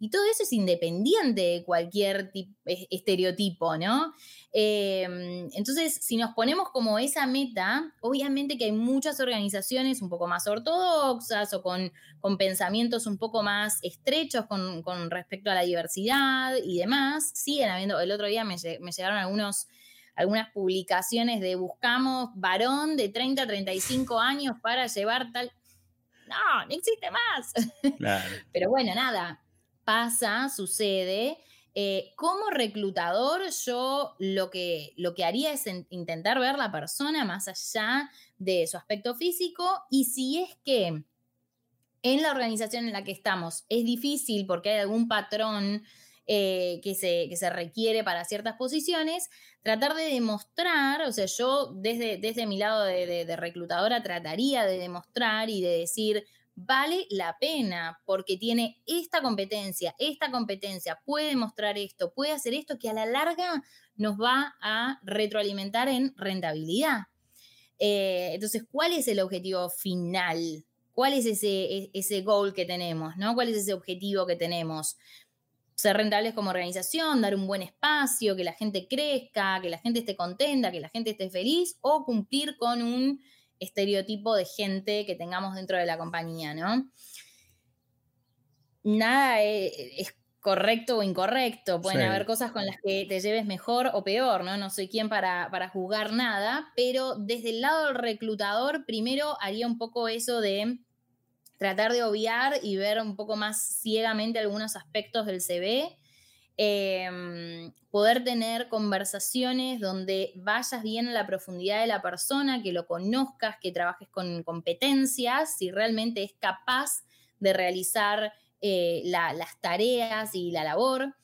y todo eso es independiente de cualquier estereotipo, ¿no? Em, entonces, si nos ponemos como esa meta, obviamente que hay muchas organizaciones un poco más ortodoxas o con, con pensamientos un poco más estrechos con, respecto a la diversidad y demás. Siguen habiendo, el otro día me, llegaron algunos algunas publicaciones de buscamos varón de 30 a 35 años para llevar tal... No, no existe más. Pero bueno, nada, pasa, sucede. Eh, como reclutador, yo lo que, lo que haría es intentar ver la persona más allá de su aspecto físico y si es que en la organización en la que estamos es difícil porque hay algún patrón eh, que, se, que, se, requiere para ciertas posiciones, tratar de demostrar, o sea, yo desde, desde mi lado de reclutadora trataría de demostrar y de decir, vale la pena porque tiene esta competencia, esta competencia, puede mostrar esto, puede hacer esto que a la larga nos va a retroalimentar en rentabilidad. Eh, entonces, ¿cuál es el objetivo final? ¿Cuál es ese, ese goal que tenemos? ¿no? ¿Cuál es ese objetivo que tenemos? Ser rentables como organización, dar un buen espacio, que la gente crezca, que la gente esté contenta, que la gente esté feliz o cumplir con un estereotipo de gente que tengamos dentro de la compañía, ¿no? Nada e, es, correcto o incorrecto, pueden haber cosas con las que te lleves mejor o peor, ¿no? No soy quien para, para juzgar nada, pero desde el lado del reclutador, primero haría un poco eso de tratar de obviar y ver un poco más ciegamente algunos aspectos del CV Em, poder tener conversaciones donde vayas bien a la profundidad de la persona, que lo conozcas, que trabajes con competencias, si realmente es capaz de realizar eh, las tareas y la labor.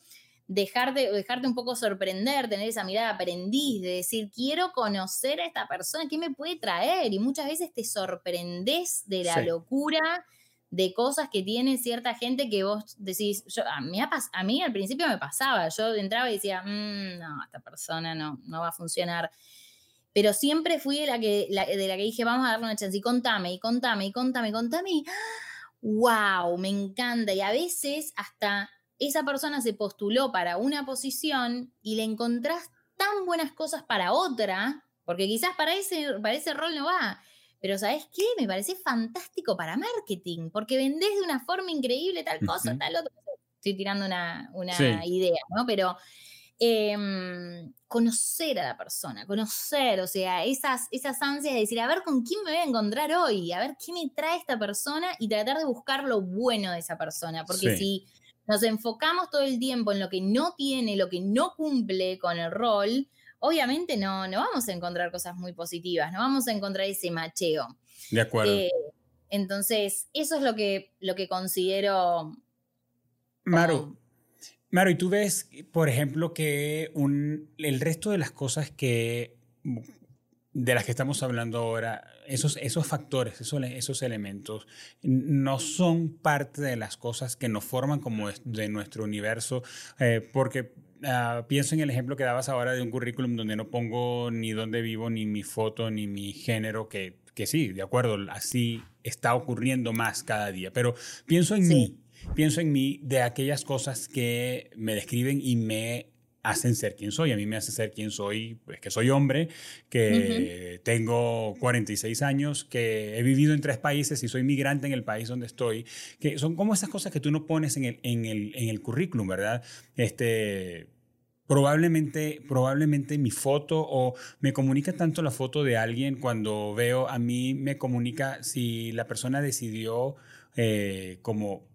Dejarte, dejarte un poco sorprender, tener esa mirada aprendiz, de decir, quiero conocer a esta persona, ¿qué me puede traer? Y muchas veces te sorprendes de la locura de cosas que tiene cierta gente que vos decís, a, mí, a mí al principio me pasaba, yo entraba y decía, mm, no, esta persona no, no va a funcionar. Pero siempre fui de la, que, de la que dije, vamos a darle una chance y contame, y contame, y contame, contame, wow, me encanta. Y a veces hasta esa persona se postuló para una posición y le encontrás tan buenas cosas para otra, porque quizás para ese, para ese rol no va, pero ¿sabes qué? Me parece fantástico para marketing, porque vendés de una forma increíble tal cosa, tal otra. Estoy tirando una, idea, ¿no? Pero em, conocer a la persona, conocer, o sea, esas, esas ansias de decir, a ver con quién me voy a encontrar hoy, a ver qué me trae esta persona y tratar de buscar lo bueno de esa persona, porque si nos enfocamos todo el tiempo en lo que no tiene, lo que no cumple con el rol, obviamente no, no vamos a encontrar cosas muy positivas, no vamos a encontrar ese macheo. De acuerdo. Eh, entonces, eso es lo que, lo que considero. Maru, Maru, y tú ves, por ejemplo, que un, el resto de las cosas que de las que estamos hablando ahora, esos, esos factores, esos, esos elementos, no son parte de las cosas que nos forman como de nuestro universo, eh, porque Ah, pienso en el ejemplo que dabas ahora de un currículum donde no pongo ni dónde vivo, ni mi foto, ni mi género, que, que sí, de acuerdo, así está ocurriendo más cada día. Pero pienso en mí, pienso en mí de aquellas cosas que me describen y me hacen ser quien soy. A mí me hace ser quien soy, pues que soy hombre, que tengo 46 años, que he vivido en tres países y soy migrante en el país donde estoy, que son como esas cosas que tú no pones en el, en el, en el currículum, ¿verdad? Este, probablemente, probablemente mi foto o me comunica tanto la foto de alguien cuando veo, a mí me comunica si la persona decidió eh, como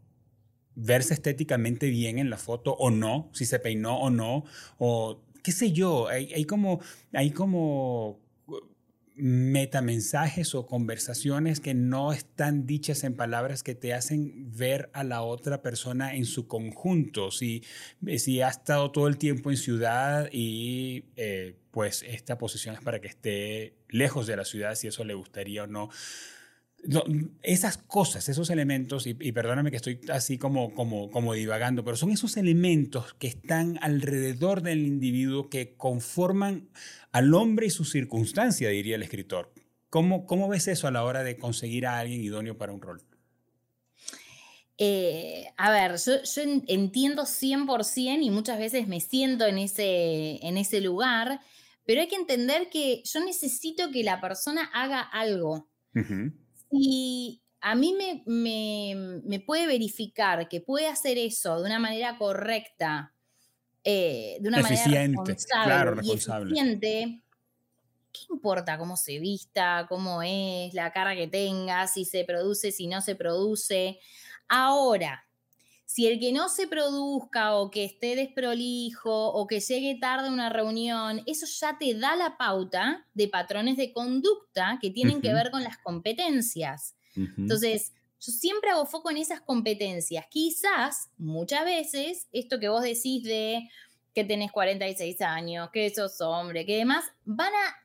verse estéticamente bien en la foto o no, si se peinó o no, o qué sé yo, hay, como, hay como metamensajes o conversaciones que no están dichas en palabras que te hacen ver a la otra persona en su conjunto. Si, si ha estado todo el tiempo en ciudad y eh, pues esta posición es para que esté lejos de la ciudad, si eso le gustaría o no esas cosas, esos elementos, y, perdóname que estoy así como, como, como divagando, pero son esos elementos que están alrededor del individuo que conforman al hombre y su circunstancia, diría el escritor. ¿Cómo, cómo ves eso a la hora de conseguir a alguien idóneo para un rol? Eh, a ver, yo, yo, entiendo 100% y muchas veces me siento en ese, en ese lugar, pero hay que entender que yo necesito que la persona haga algo. Y a mí me, puede verificar que puede hacer eso de una manera correcta, eh, de una manera responsable, Y eficiente, ¿qué importa cómo se vista, cómo es, la cara que tenga, si se produce, si no se produce? Ahora, si el que no se produzca o que esté desprolijo o que llegue tarde a una reunión, eso ya te da la pauta de patrones de conducta que tienen que ver con las competencias. Entonces, yo siempre hago foco en esas competencias. Quizás, muchas veces, esto que vos decís de que tenés 46 años, que sos hombre, que demás, van a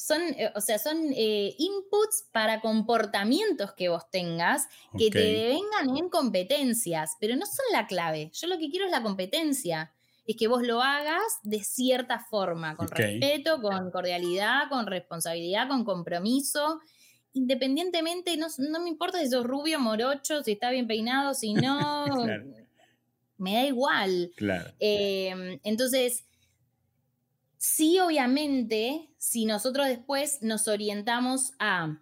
son, eh, o sea, son eh, inputs para comportamientos que vos tengas que te vengan en competencias, pero no son la clave. Yo lo que quiero es la competencia. Es que vos lo hagas de cierta forma, con respeto, con cordialidad, con responsabilidad, con compromiso. Independientemente, no, me importa si sos rubio, morocho, si está bien peinado, si no. Me da igual. Claro. Em, entonces, Sí, obviamente, si nosotros después nos orientamos a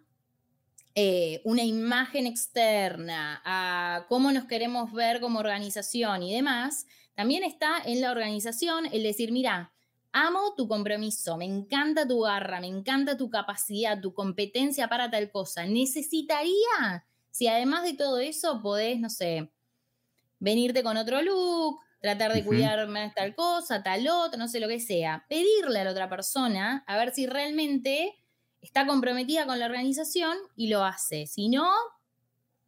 eh, una imagen externa, a cómo nos queremos ver como organización y demás, también está en la organización el decir, mira, amo tu compromiso, me encanta tu garra, me encanta tu capacidad, tu competencia para tal cosa. Necesitaría, si además de todo eso podés, no sé, venirte con otro look, tratar de cuidarme tal cosa, tal otra, no sé lo que sea. Pedirle a la otra persona a ver si realmente está comprometida con la organización y lo hace. Si no,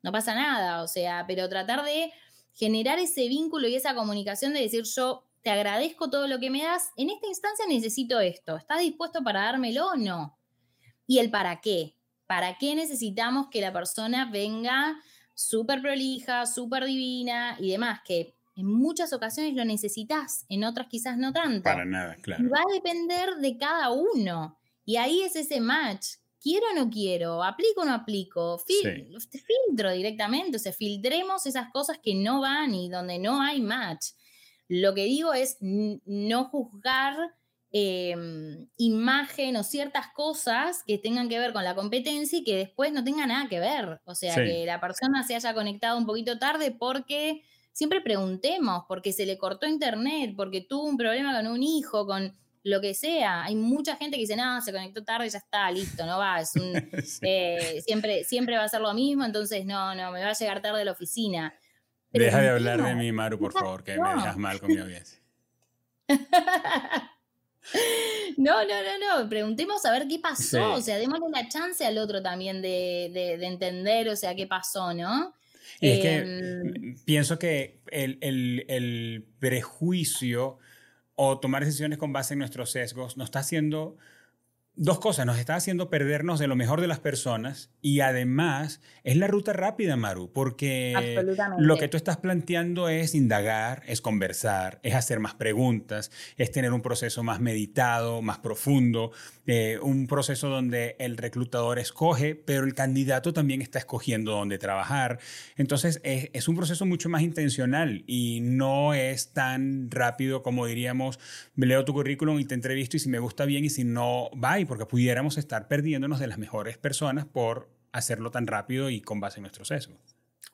no pasa nada, o sea, pero tratar de generar ese vínculo y esa comunicación de decir yo te agradezco todo lo que me das, en esta instancia necesito esto, ¿estás dispuesto para dármelo o no? Y el para qué, ¿para qué necesitamos que la persona venga súper prolija, súper divina y demás, que en muchas ocasiones lo necesitas, en otras quizás no tanto. Para nada, claro. va a depender de cada uno. Y ahí es ese match. ¿Quiero o no quiero? ¿Aplico o no aplico? Filtro directamente. O sea, filtremos esas cosas que no van y donde no hay match. Lo que digo es no juzgar em, imagen o ciertas cosas que tengan que ver con la competencia y que después no tengan nada que ver. O sea, que la persona se haya conectado un poquito tarde porque siempre preguntemos, porque se le cortó internet, porque tuvo un problema con un hijo, con lo que sea. Hay mucha gente que dice, no, se conectó tarde y ya está, listo, no va. Eh, siempre, siempre va a ser lo mismo, entonces no, no, me va a llegar tarde a la oficina. Deja de hablar de mí, Maru, por favor, que me dejas mal con mi audiencia. No, no, no, no. Preguntemos a ver qué pasó. O sea, démosle la chance al otro también de, de, entender, o sea, qué pasó, ¿no? Y es que em, pienso que el, el, el, prejuicio o tomar decisiones con base en nuestros sesgos nos está haciendo dos cosas, nos está haciendo perdernos de lo mejor de las personas y además es la ruta rápida, Maru, porque lo que tú estás planteando es indagar, es conversar, es hacer más preguntas, es tener un proceso más meditado, más profundo, eh, un proceso donde el reclutador escoge, pero el candidato también está escogiendo dónde trabajar. Entonces es, un proceso mucho más intencional y no es tan rápido como diríamos, leo tu currículum y te entrevisto y si me gusta bien y si no, va porque pudiéramos estar perdiéndonos de las mejores personas por hacerlo tan rápido y con base en nuestro sesgo.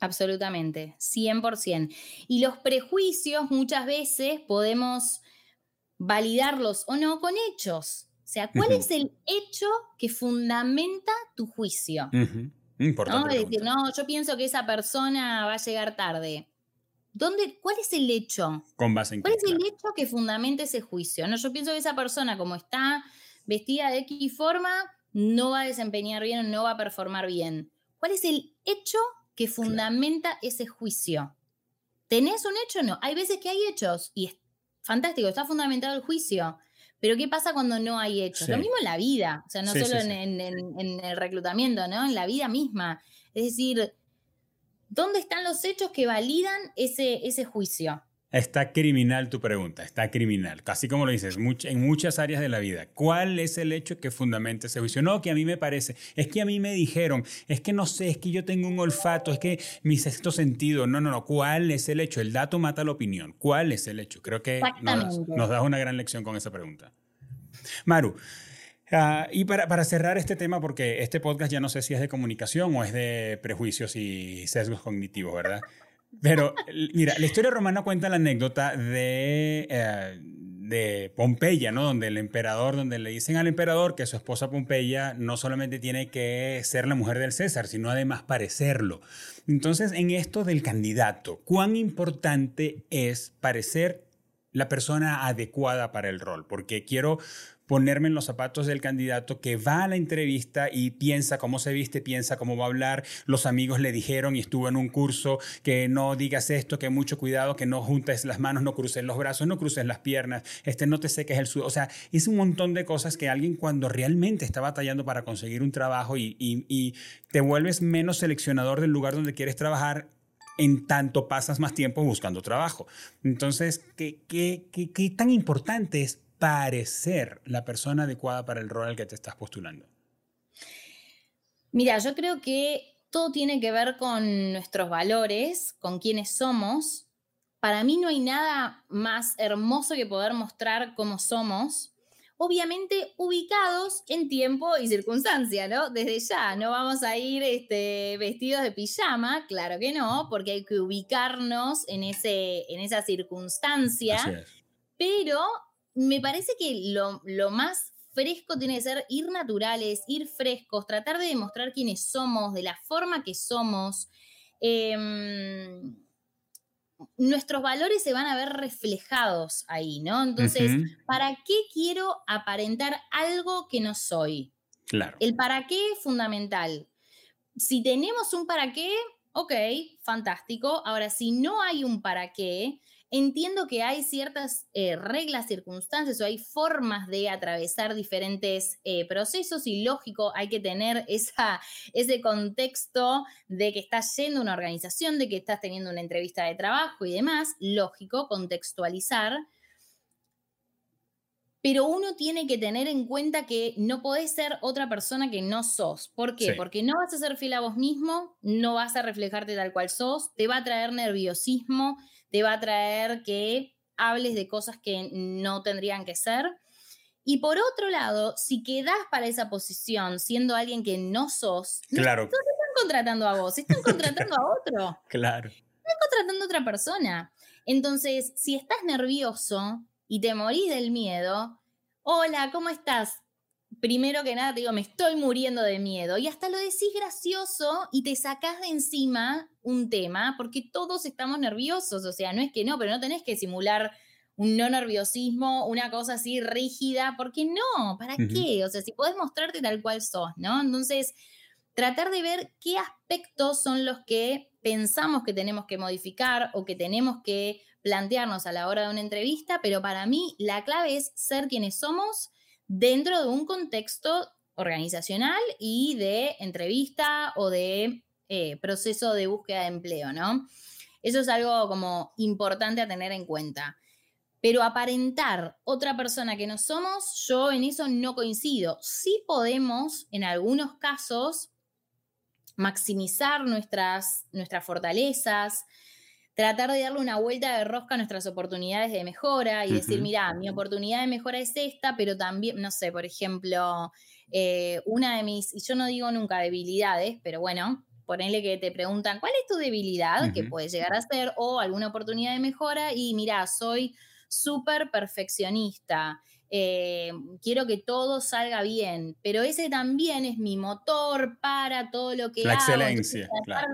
Absolutamente, 100%. Y los prejuicios muchas veces podemos validarlos o no con hechos. O sea, ¿cuál es el hecho que fundamenta tu juicio? Importante. ¿No? decir, no, yo pienso que esa persona va a llegar tarde. ¿Dónde, ¿Cuál es el hecho? Con base en ¿Cuál es el hecho que fundamenta ese juicio? No, yo pienso que esa persona, como está vestida de X forma, no va a desempeñar bien o no va a performar bien. ¿Cuál es el hecho que fundamenta ese juicio? ¿Tenés un hecho o no? Hay veces que hay hechos y es fantástico, está fundamentado el juicio. Pero ¿qué pasa cuando no hay hechos? Lo mismo en la vida, o sea, no solo en, el reclutamiento, ¿no? En la vida misma. Es decir, ¿dónde están los hechos que validan ese, ese juicio? Está criminal tu pregunta, está criminal. Casi como lo dices, en muchas áreas de la vida. ¿Cuál es el hecho que fundamenta ese juicio? No, que a mí me parece, es que a mí me dijeron, es que no sé, es que yo tengo un olfato, es que mi sexto sentido. No, no, no. ¿Cuál es el hecho? El dato mata la opinión. ¿Cuál es el hecho? Creo que nos, nos das una gran lección con esa pregunta. Maru, ah, y para, para, cerrar este tema, porque este podcast ya no sé si es de comunicación o es de prejuicios y sesgos cognitivos, ¿verdad? Pero mira, la historia romana cuenta la anécdota de, eh, de Pompeya, ¿no? Donde el emperador, donde le dicen al emperador que su esposa Pompeya no solamente tiene que ser la mujer del César, sino además parecerlo. Entonces, en esto del candidato, ¿cuán importante es parecer la persona adecuada para el rol? Porque quiero ponerme en los zapatos del candidato que va a la entrevista y piensa cómo se viste, piensa cómo va a hablar. Los amigos le dijeron y estuvo en un curso que no digas esto, que mucho cuidado, que no juntes las manos, no cruces los brazos, no cruces las piernas, este, no te seques el sudor. O sea, es un montón de cosas que alguien cuando realmente está batallando para conseguir un trabajo y, y te vuelves menos seleccionador del lugar donde quieres trabajar, en tanto pasas más tiempo buscando trabajo. Entonces, ¿qué, qué, qué, qué tan importante es parecer la persona adecuada para el rol al que te estás postulando? Mira, yo creo que todo tiene que ver con nuestros valores, con quiénes somos. Para mí no hay nada más hermoso que poder mostrar cómo somos, obviamente ubicados en tiempo y circunstancia, ¿no? Desde ya, no vamos a ir este, vestidos de pijama, claro que no, porque hay que ubicarnos en, ese, en esa circunstancia, pero me parece que lo, más fresco tiene que ser ir naturales, ir frescos, tratar de demostrar quiénes somos, de la forma que somos. Em, nuestros valores se van a ver reflejados ahí, ¿no? Entonces, ¿para qué quiero aparentar algo que no soy? Claro. El para qué es fundamental. Si tenemos un para qué, ok, fantástico. Ahora, si no hay un para qué, Entiendo que hay ciertas eh, reglas, circunstancias o hay formas de atravesar diferentes eh, procesos y lógico, hay que tener esa, ese contexto de que estás yendo a una organización, de que estás teniendo una entrevista de trabajo y demás, lógico, contextualizar pero uno tiene que tener en cuenta que no podés ser otra persona que no sos. ¿Por qué? Porque no vas a ser fiel a vos mismo, no vas a reflejarte tal cual sos, te va a traer nerviosismo, te va a traer que hables de cosas que no tendrían que ser. Y por otro lado, si quedás para esa posición siendo alguien que no sos, claro. no te están contratando a vos, están contratando a otro. Claro. Están contratando a otra persona. Entonces, si estás nervioso, y te morís del miedo, hola, ¿cómo estás? Primero que nada te digo, me estoy muriendo de miedo. Y hasta lo decís gracioso y te sacás de encima un tema, porque todos estamos nerviosos. O sea, no es que no, pero no tenés que simular un no nerviosismo, una cosa así rígida, porque no, ¿para qué? O sea, si podés mostrarte tal cual sos, ¿no? Entonces, tratar de ver qué aspectos son los que pensamos que tenemos que modificar o que tenemos que plantearnos a la hora de una entrevista, pero para mí la clave es ser quienes somos dentro de un contexto organizacional y de entrevista o de eh, proceso de búsqueda de empleo, ¿no? Eso es algo como importante a tener en cuenta. Pero aparentar otra persona que no somos, yo en eso no coincido. Sí podemos, en algunos casos, maximizar nuestras, nuestras fortalezas, tratar de darle una vuelta de rosca a nuestras oportunidades de mejora y decir, mira, mi oportunidad de mejora es esta, pero también, no sé, por ejemplo, eh, una de mis, y yo no digo nunca debilidades, pero bueno, ponele que te preguntan, ¿cuál es tu debilidad? Que puede llegar a ser, o alguna oportunidad de mejora, y mira, soy súper perfeccionista. Eh, quiero que todo salga bien, pero ese también es mi motor para todo lo que La hago. excelencia, claro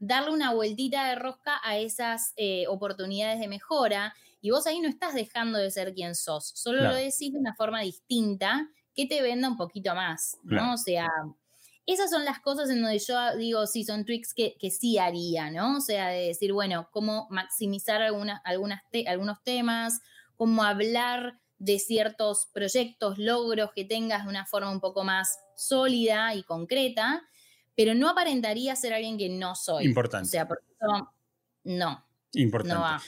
darle una vueltita de rosca a esas eh, oportunidades de mejora y vos ahí no estás dejando de ser quien sos, solo lo decís de una forma distinta que te venda un poquito más, ¿no? O sea, esas son las cosas en donde yo digo, sí, son tricks que, sí haría, ¿no? O sea, de decir, bueno, cómo maximizar algunas, algunas algunos temas, cómo hablar de ciertos proyectos, logros que tengas de una forma un poco más sólida y concreta, pero no aparentaría ser alguien que no soy. Importante. O sea, por eso no. Importante.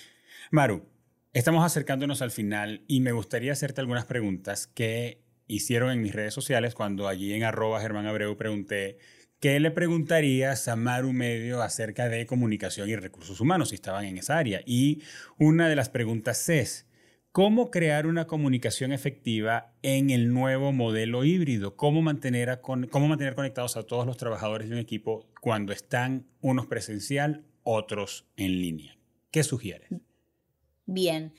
Maru, estamos acercándonos al final y me gustaría hacerte algunas preguntas que hicieron en mis redes sociales cuando allí en arroba Germán Abreu pregunté ¿qué le preguntarías a Maru Medio acerca de comunicación y recursos humanos si estaban en esa área? Y una de las preguntas es, cómo crear una comunicación efectiva en el nuevo modelo híbrido, cómo mantener, cómo mantener conectados a todos los trabajadores de un equipo cuando están unos presencial, otros en línea. ¿Qué sugieres? Bien.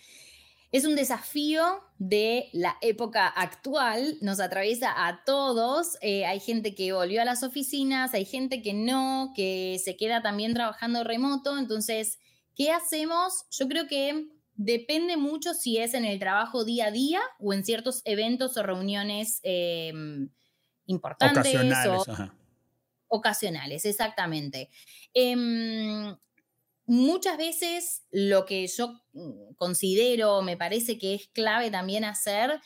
Es un desafío de la época actual, nos atraviesa a todos. Eh, hay gente que volvió a las oficinas, hay gente que no, que se queda también trabajando remoto. Entonces, ¿qué hacemos? Yo creo que Depende mucho si es en el trabajo día a día o en ciertos eventos o reuniones em, importantes. Ocasionales. Ocasionales, exactamente. Em, muchas veces lo que yo mm, considero, me parece que es clave también hacer,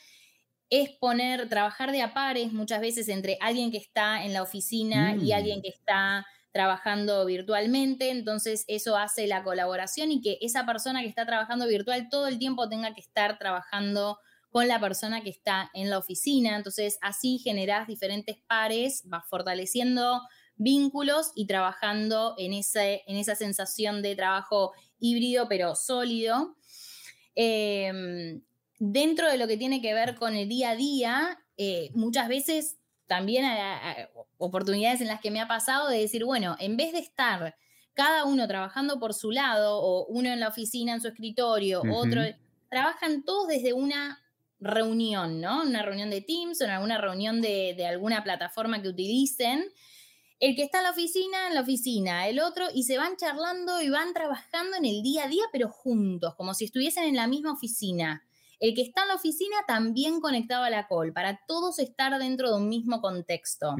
es poner, trabajar de a pares muchas veces entre alguien que está en la oficina y alguien mm. que está trabajando virtualmente, entonces eso hace la colaboración y que esa persona que está trabajando virtual todo el tiempo tenga que estar trabajando con la persona que está en la oficina, entonces así generas diferentes pares, vas fortaleciendo vínculos y trabajando en, ese, en esa sensación de trabajo híbrido pero sólido. Em, dentro de lo que tiene que ver con el día a día, eh, muchas veces también hay, oportunidades en las que me ha pasado de decir, bueno, en vez de estar cada uno trabajando por su lado, o uno en la oficina, en su escritorio, otro, trabajan todos desde una reunión, ¿no? Una reunión de Teams o en alguna reunión de, de, alguna plataforma que utilicen. El que está en la oficina, en la oficina, el otro, y se van charlando y van trabajando en el día a día, pero juntos, como si estuviesen en la misma oficina. El que está en la oficina también conectado a la call, para todos estar dentro de un mismo contexto.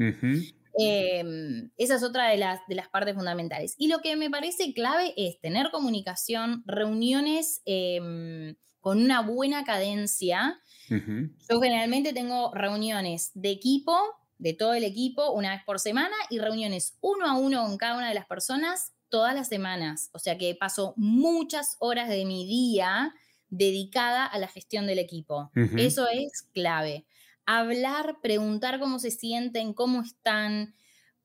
Em, esa es otra de las, de las partes fundamentales. Y lo que me parece clave es tener comunicación, reuniones em, con una buena cadencia. Yo generalmente tengo reuniones de equipo, de todo el equipo, una vez por semana y reuniones uno a uno con cada una de las personas todas las semanas. O sea que paso muchas horas de mi día dedicada a la gestión del equipo. Eso es clave. Hablar, preguntar cómo se sienten, cómo están.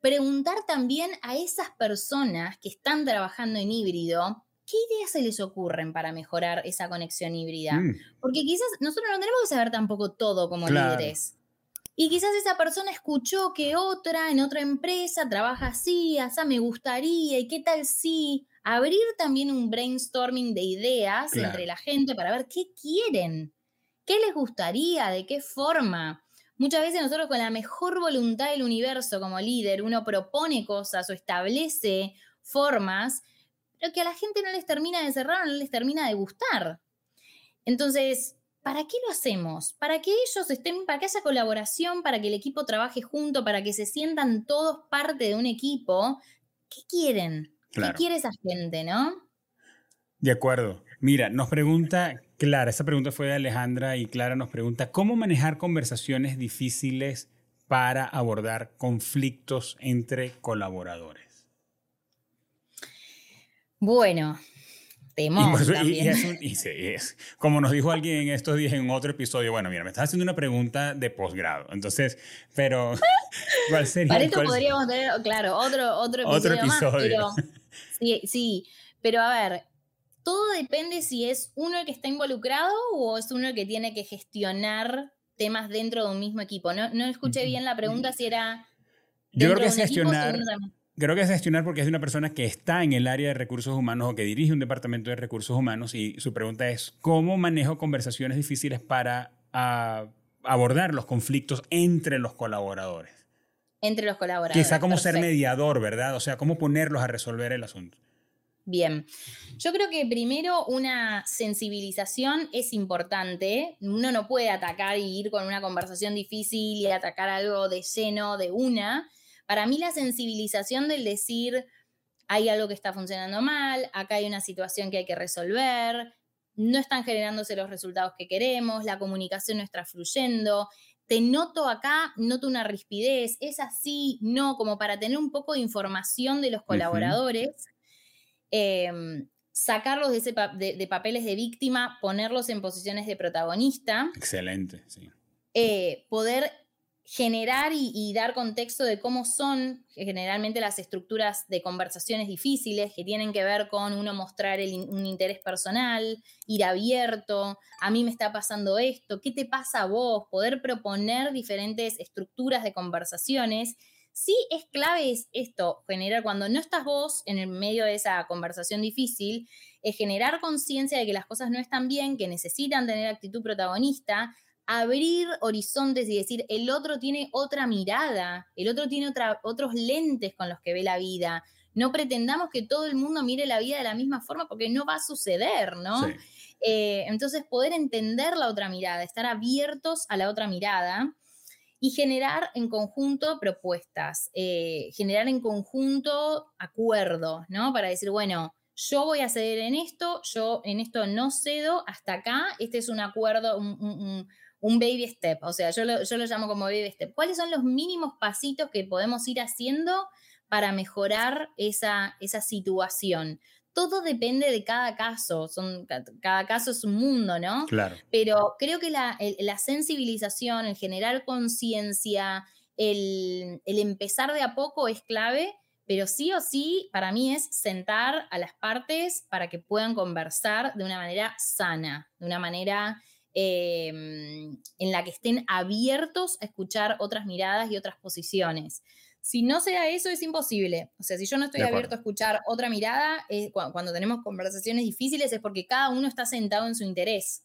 Preguntar también a esas personas que están trabajando en híbrido, ¿qué ideas se les ocurren para mejorar esa conexión híbrida? Mm. Porque quizás nosotros no tenemos que saber tampoco todo como líderes. Y quizás esa persona escuchó que otra en otra empresa trabaja así, así me gustaría, y qué tal si abrir también un brainstorming de ideas entre la gente para ver qué quieren, qué les gustaría, de qué forma. Muchas veces nosotros con la mejor voluntad del universo como líder, uno propone cosas o establece formas, pero que a la gente no les termina de cerrar no les termina de gustar. Entonces, ¿para qué lo hacemos? Para que ellos estén, para que haya colaboración, para que el equipo trabaje junto, para que se sientan todos parte de un equipo. ¿Qué quieren? ¿Qué quiere esa gente, no? De acuerdo. Mira, nos pregunta Clara, esa pregunta fue de Alejandra y Clara nos pregunta, ¿cómo manejar conversaciones difíciles para abordar conflictos entre colaboradores? Bueno, y, es, como nos dijo alguien en estos días en otro episodio, bueno, mira, me estás haciendo una pregunta de posgrado, entonces, pero ¿cuál sería? Para esto podríamos tener, claro, otro, otro episodio, Más, pero, sí, sí, pero a ver, todo depende si es uno el que está involucrado o es uno el que tiene que gestionar temas dentro de un mismo equipo. No, no escuché bien la pregunta si era... Yo creo que es gestionar... Creo que es gestionar porque es una persona que está en el área de recursos humanos o que dirige un departamento de recursos humanos y su pregunta es, ¿cómo manejo conversaciones difíciles para ah, abordar los conflictos entre los colaboradores? Entre los colaboradores. Quizá como ser mediador, ¿verdad? O sea, cómo ponerlos a resolver el asunto. Bien, yo creo que primero una sensibilización es importante. Uno no puede atacar y ir con una conversación difícil y atacar algo de lleno de una para mí la sensibilización del decir, hay algo que está funcionando mal, acá hay una situación que hay que resolver, no están generándose los resultados que queremos, la comunicación no está fluyendo, te noto acá, noto una rispidez, es así, no, como para tener un poco de información de los colaboradores, em, sacarlos de, ese de, papeles de víctima, ponerlos en posiciones de protagonista. Excelente, sí. Eh, poder generar y, dar contexto de cómo son generalmente las estructuras de conversaciones difíciles que tienen que ver con uno mostrar un interés personal, ir abierto, a mí me está pasando esto, ¿qué te pasa a vos? Poder proponer diferentes estructuras de conversaciones. Sí es clave es esto, generar cuando no estás vos en el medio de esa conversación difícil, es generar conciencia de que las cosas no están bien, que necesitan tener actitud protagonista, abrir horizontes y decir, el otro tiene otra mirada, el otro tiene otra, otros lentes con los que ve la vida. No pretendamos que todo el mundo mire la vida de la misma forma porque no va a suceder, ¿no? Eh, entonces, poder entender la otra mirada, estar abiertos a la otra mirada y generar en conjunto propuestas, eh, generar en conjunto acuerdos, ¿no? Para decir, bueno, yo voy a ceder en esto, yo en esto no cedo, hasta acá, este es un acuerdo, un, un baby step, o sea, yo lo, yo lo llamo como baby step. ¿Cuáles son los mínimos pasitos que podemos ir haciendo para mejorar esa, esa situación? Todo depende de cada caso, son, cada caso es un mundo, ¿no? Claro. Pero creo que la, la sensibilización, el generar conciencia, el, el empezar de a poco es clave, pero sí o sí, para mí es sentar a las partes para que puedan conversar de una manera sana, de una manera Em, en la que estén abiertos a escuchar otras miradas y otras posiciones. Si no sea eso, es imposible. O sea, si yo no estoy abierto a escuchar otra mirada, cuando, tenemos conversaciones difíciles es porque cada uno está sentado en su interés.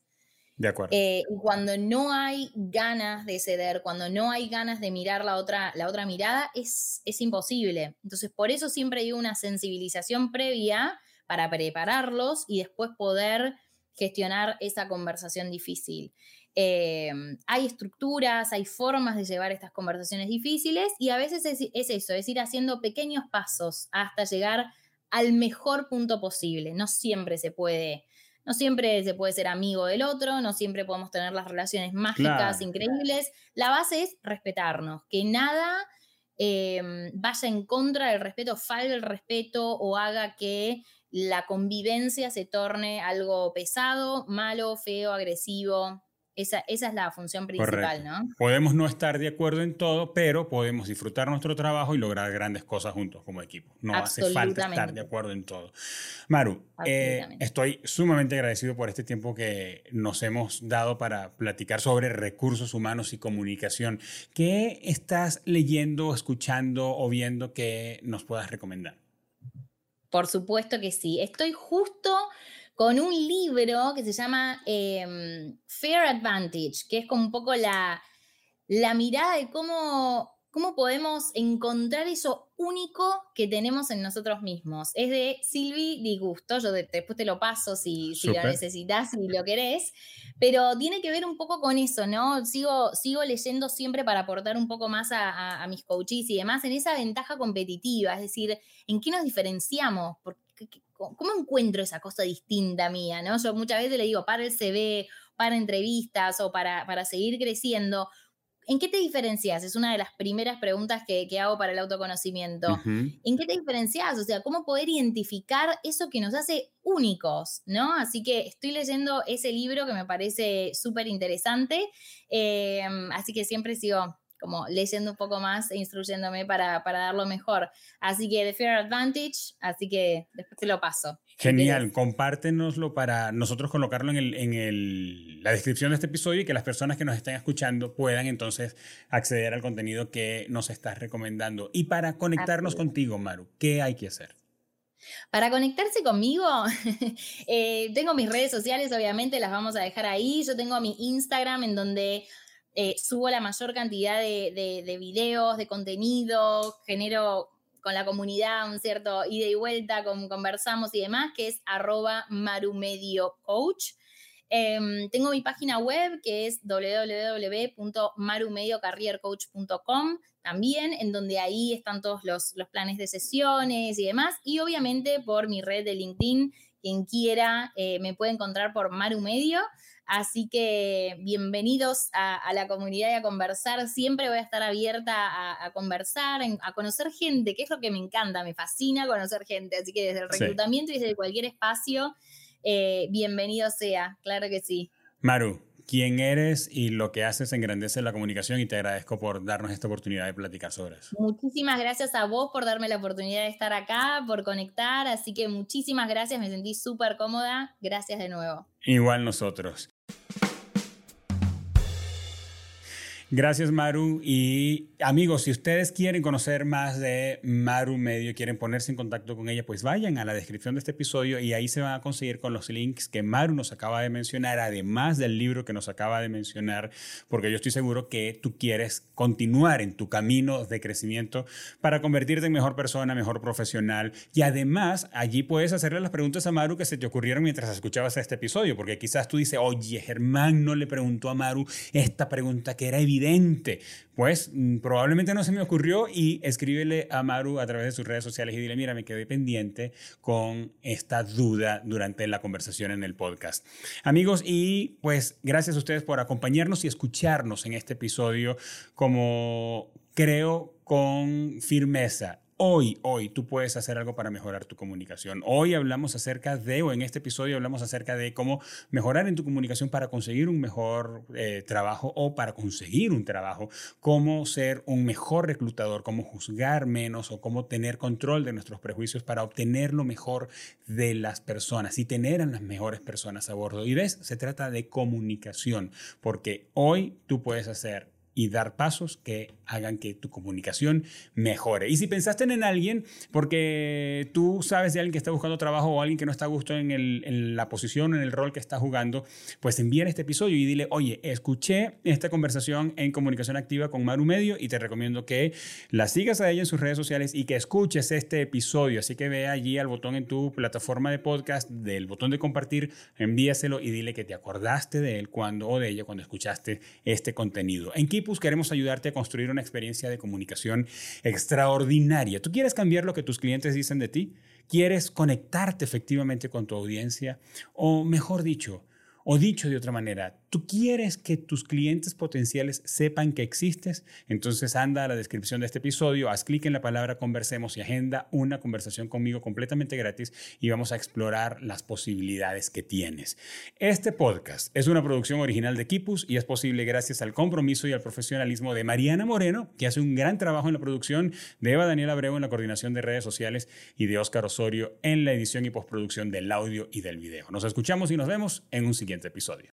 De acuerdo. Eh, y cuando no hay ganas de ceder, cuando no hay ganas de mirar la otra, la otra mirada, es, es imposible. Entonces, por eso siempre hay una sensibilización previa para prepararlos y después poder gestionar esa conversación difícil. Em, hay estructuras, hay formas de llevar estas conversaciones difíciles y a veces es, eso, es ir haciendo pequeños pasos hasta llegar al mejor punto posible. No siempre se puede, no siempre se puede ser amigo del otro, no siempre podemos tener las relaciones mágicas, increíbles. La base es respetarnos, que nada em, vaya en contra del respeto, falle el respeto o haga que la convivencia se torne algo pesado, malo, feo, agresivo. Esa, es la función principal, ¿no? Podemos no estar de acuerdo en todo, pero podemos disfrutar nuestro trabajo y lograr grandes cosas juntos como equipo. No hace falta estar de acuerdo en todo. Maru, eh, estoy sumamente agradecido por este tiempo que nos hemos dado para platicar sobre recursos humanos y comunicación. ¿Qué estás leyendo, escuchando o viendo que nos puedas recomendar? Por supuesto que sí. Estoy justo con un libro que se llama em, Fair Advantage, que es como un poco la, la mirada de cómo, cómo podemos encontrar eso único que tenemos en nosotros mismos. Es de Silvi Disgusto, yo después te lo paso si, si lo necesitas, si lo querés, pero tiene que ver un poco con eso, ¿no? Sigo, sigo leyendo siempre para aportar un poco más a, a mis coaches y demás en esa ventaja competitiva, es decir, ¿en qué nos diferenciamos? ¿cómo encuentro esa cosa distinta mía? ¿no? Yo muchas veces le digo, para el CV, para entrevistas o para, para seguir creciendo. ¿En qué te diferencias? Es una de las primeras preguntas que, hago para el autoconocimiento. ¿En qué te diferencias? O sea, ¿cómo poder identificar eso que nos hace únicos? ¿no? Así que estoy leyendo ese libro que me parece súper interesante. Eh, así que siempre sigo como leyendo un poco más e instruyéndome para, para dar lo mejor. Así que The Fair Advantage, así que después te lo paso. Genial, compártenoslo para nosotros colocarlo en, el, en el, la descripción de este episodio y que las personas que nos estén escuchando puedan entonces acceder al contenido que nos estás recomendando. Y para conectarnos contigo, Maru, ¿qué hay que hacer? Para conectarse conmigo, eh, tengo mis redes sociales, obviamente las vamos a dejar ahí. Yo tengo mi Instagram en donde eh, subo la mayor cantidad de, videos, de contenido, genero con la comunidad un cierto ida y vuelta, con, conversamos y demás, que es arroba marumediocoach. Em, tengo mi página web que es www.marumediocarriercoach.com también, en donde ahí están todos los, los, planes de sesiones y demás. Y obviamente por mi red de LinkedIn, quien quiera eh, me puede encontrar por Maru Medio. Así que bienvenidos a, la comunidad y a conversar. Siempre voy a estar abierta a, conversar, a conocer gente, que es lo que me encanta, me fascina conocer gente. Así que desde el reclutamiento y desde cualquier espacio, eh, bienvenido sea, claro que sí. Maru, quién eres y lo que haces engrandece la comunicación y te agradezco por darnos esta oportunidad de platicar sobre eso. Muchísimas gracias a vos por darme la oportunidad de estar acá, por conectar, así que muchísimas gracias, me sentí súper cómoda, gracias de nuevo. Igual nosotros. Gracias, Maru. Y amigos, si ustedes quieren conocer más de Maru Medio, quieren ponerse en contacto con ella, pues vayan a la descripción de este episodio y ahí se van a conseguir con los links que Maru nos acaba de mencionar, además del libro que nos acaba de mencionar, porque yo estoy seguro que tú quieres continuar en tu camino de crecimiento para convertirte en mejor persona, mejor profesional. Y además, allí puedes hacerle las preguntas a Maru que se te ocurrieron mientras escuchabas este episodio, porque quizás tú dices, oye, Germán no le preguntó a Maru esta pregunta que era evidente pues mm, probablemente no se me ocurrió y escríbele a Maru a través de sus redes sociales y dile, mira, me quedé pendiente con esta duda durante la conversación en el podcast. Amigos, y pues gracias a ustedes por acompañarnos y escucharnos en este episodio como creo con firmeza Hoy, hoy tú puedes hacer algo para mejorar tu comunicación. Hoy hablamos acerca de, o en este episodio hablamos acerca de cómo mejorar en tu comunicación para conseguir un mejor eh, trabajo o para conseguir un trabajo, cómo ser un mejor reclutador, cómo juzgar menos o cómo tener control de nuestros prejuicios para obtener lo mejor de las personas y tener a las mejores personas a bordo. Y ves, se trata de comunicación, porque hoy tú puedes hacer y dar pasos que hagan que tu comunicación mejore. Y si pensaste en alguien, porque tú sabes de alguien que está buscando trabajo o alguien que no está a gusto en, en la posición, en el rol que está jugando, pues envíen este episodio y dile, oye, escuché esta conversación en comunicación activa con Maru Medio y te recomiendo que la sigas a ella en sus redes sociales y que escuches este episodio. Así que ve allí al botón en tu plataforma de podcast, del botón de compartir, envíaselo y dile que te acordaste de él cuando o de ella cuando escuchaste este contenido. En Queremos ayudarte a construir una experiencia de comunicación extraordinaria. ¿Tú quieres cambiar lo que tus clientes dicen de ti? ¿Quieres conectarte efectivamente con tu audiencia? O mejor dicho, o dicho de otra manera, ¿tú quieres que tus clientes potenciales sepan que existes? Entonces anda a la descripción de este episodio, haz clic en la palabra conversemos y agenda una conversación conmigo completamente gratis y vamos a explorar las posibilidades que tienes. Este podcast es una producción original de Kipus y es posible gracias al compromiso y al profesionalismo de Mariana Moreno, que hace un gran trabajo en la producción, de Eva Daniela Abreu en la coordinación de redes sociales y de Óscar Osorio en la edición y postproducción del audio y del video. Nos escuchamos y nos vemos en un siguiente episodio.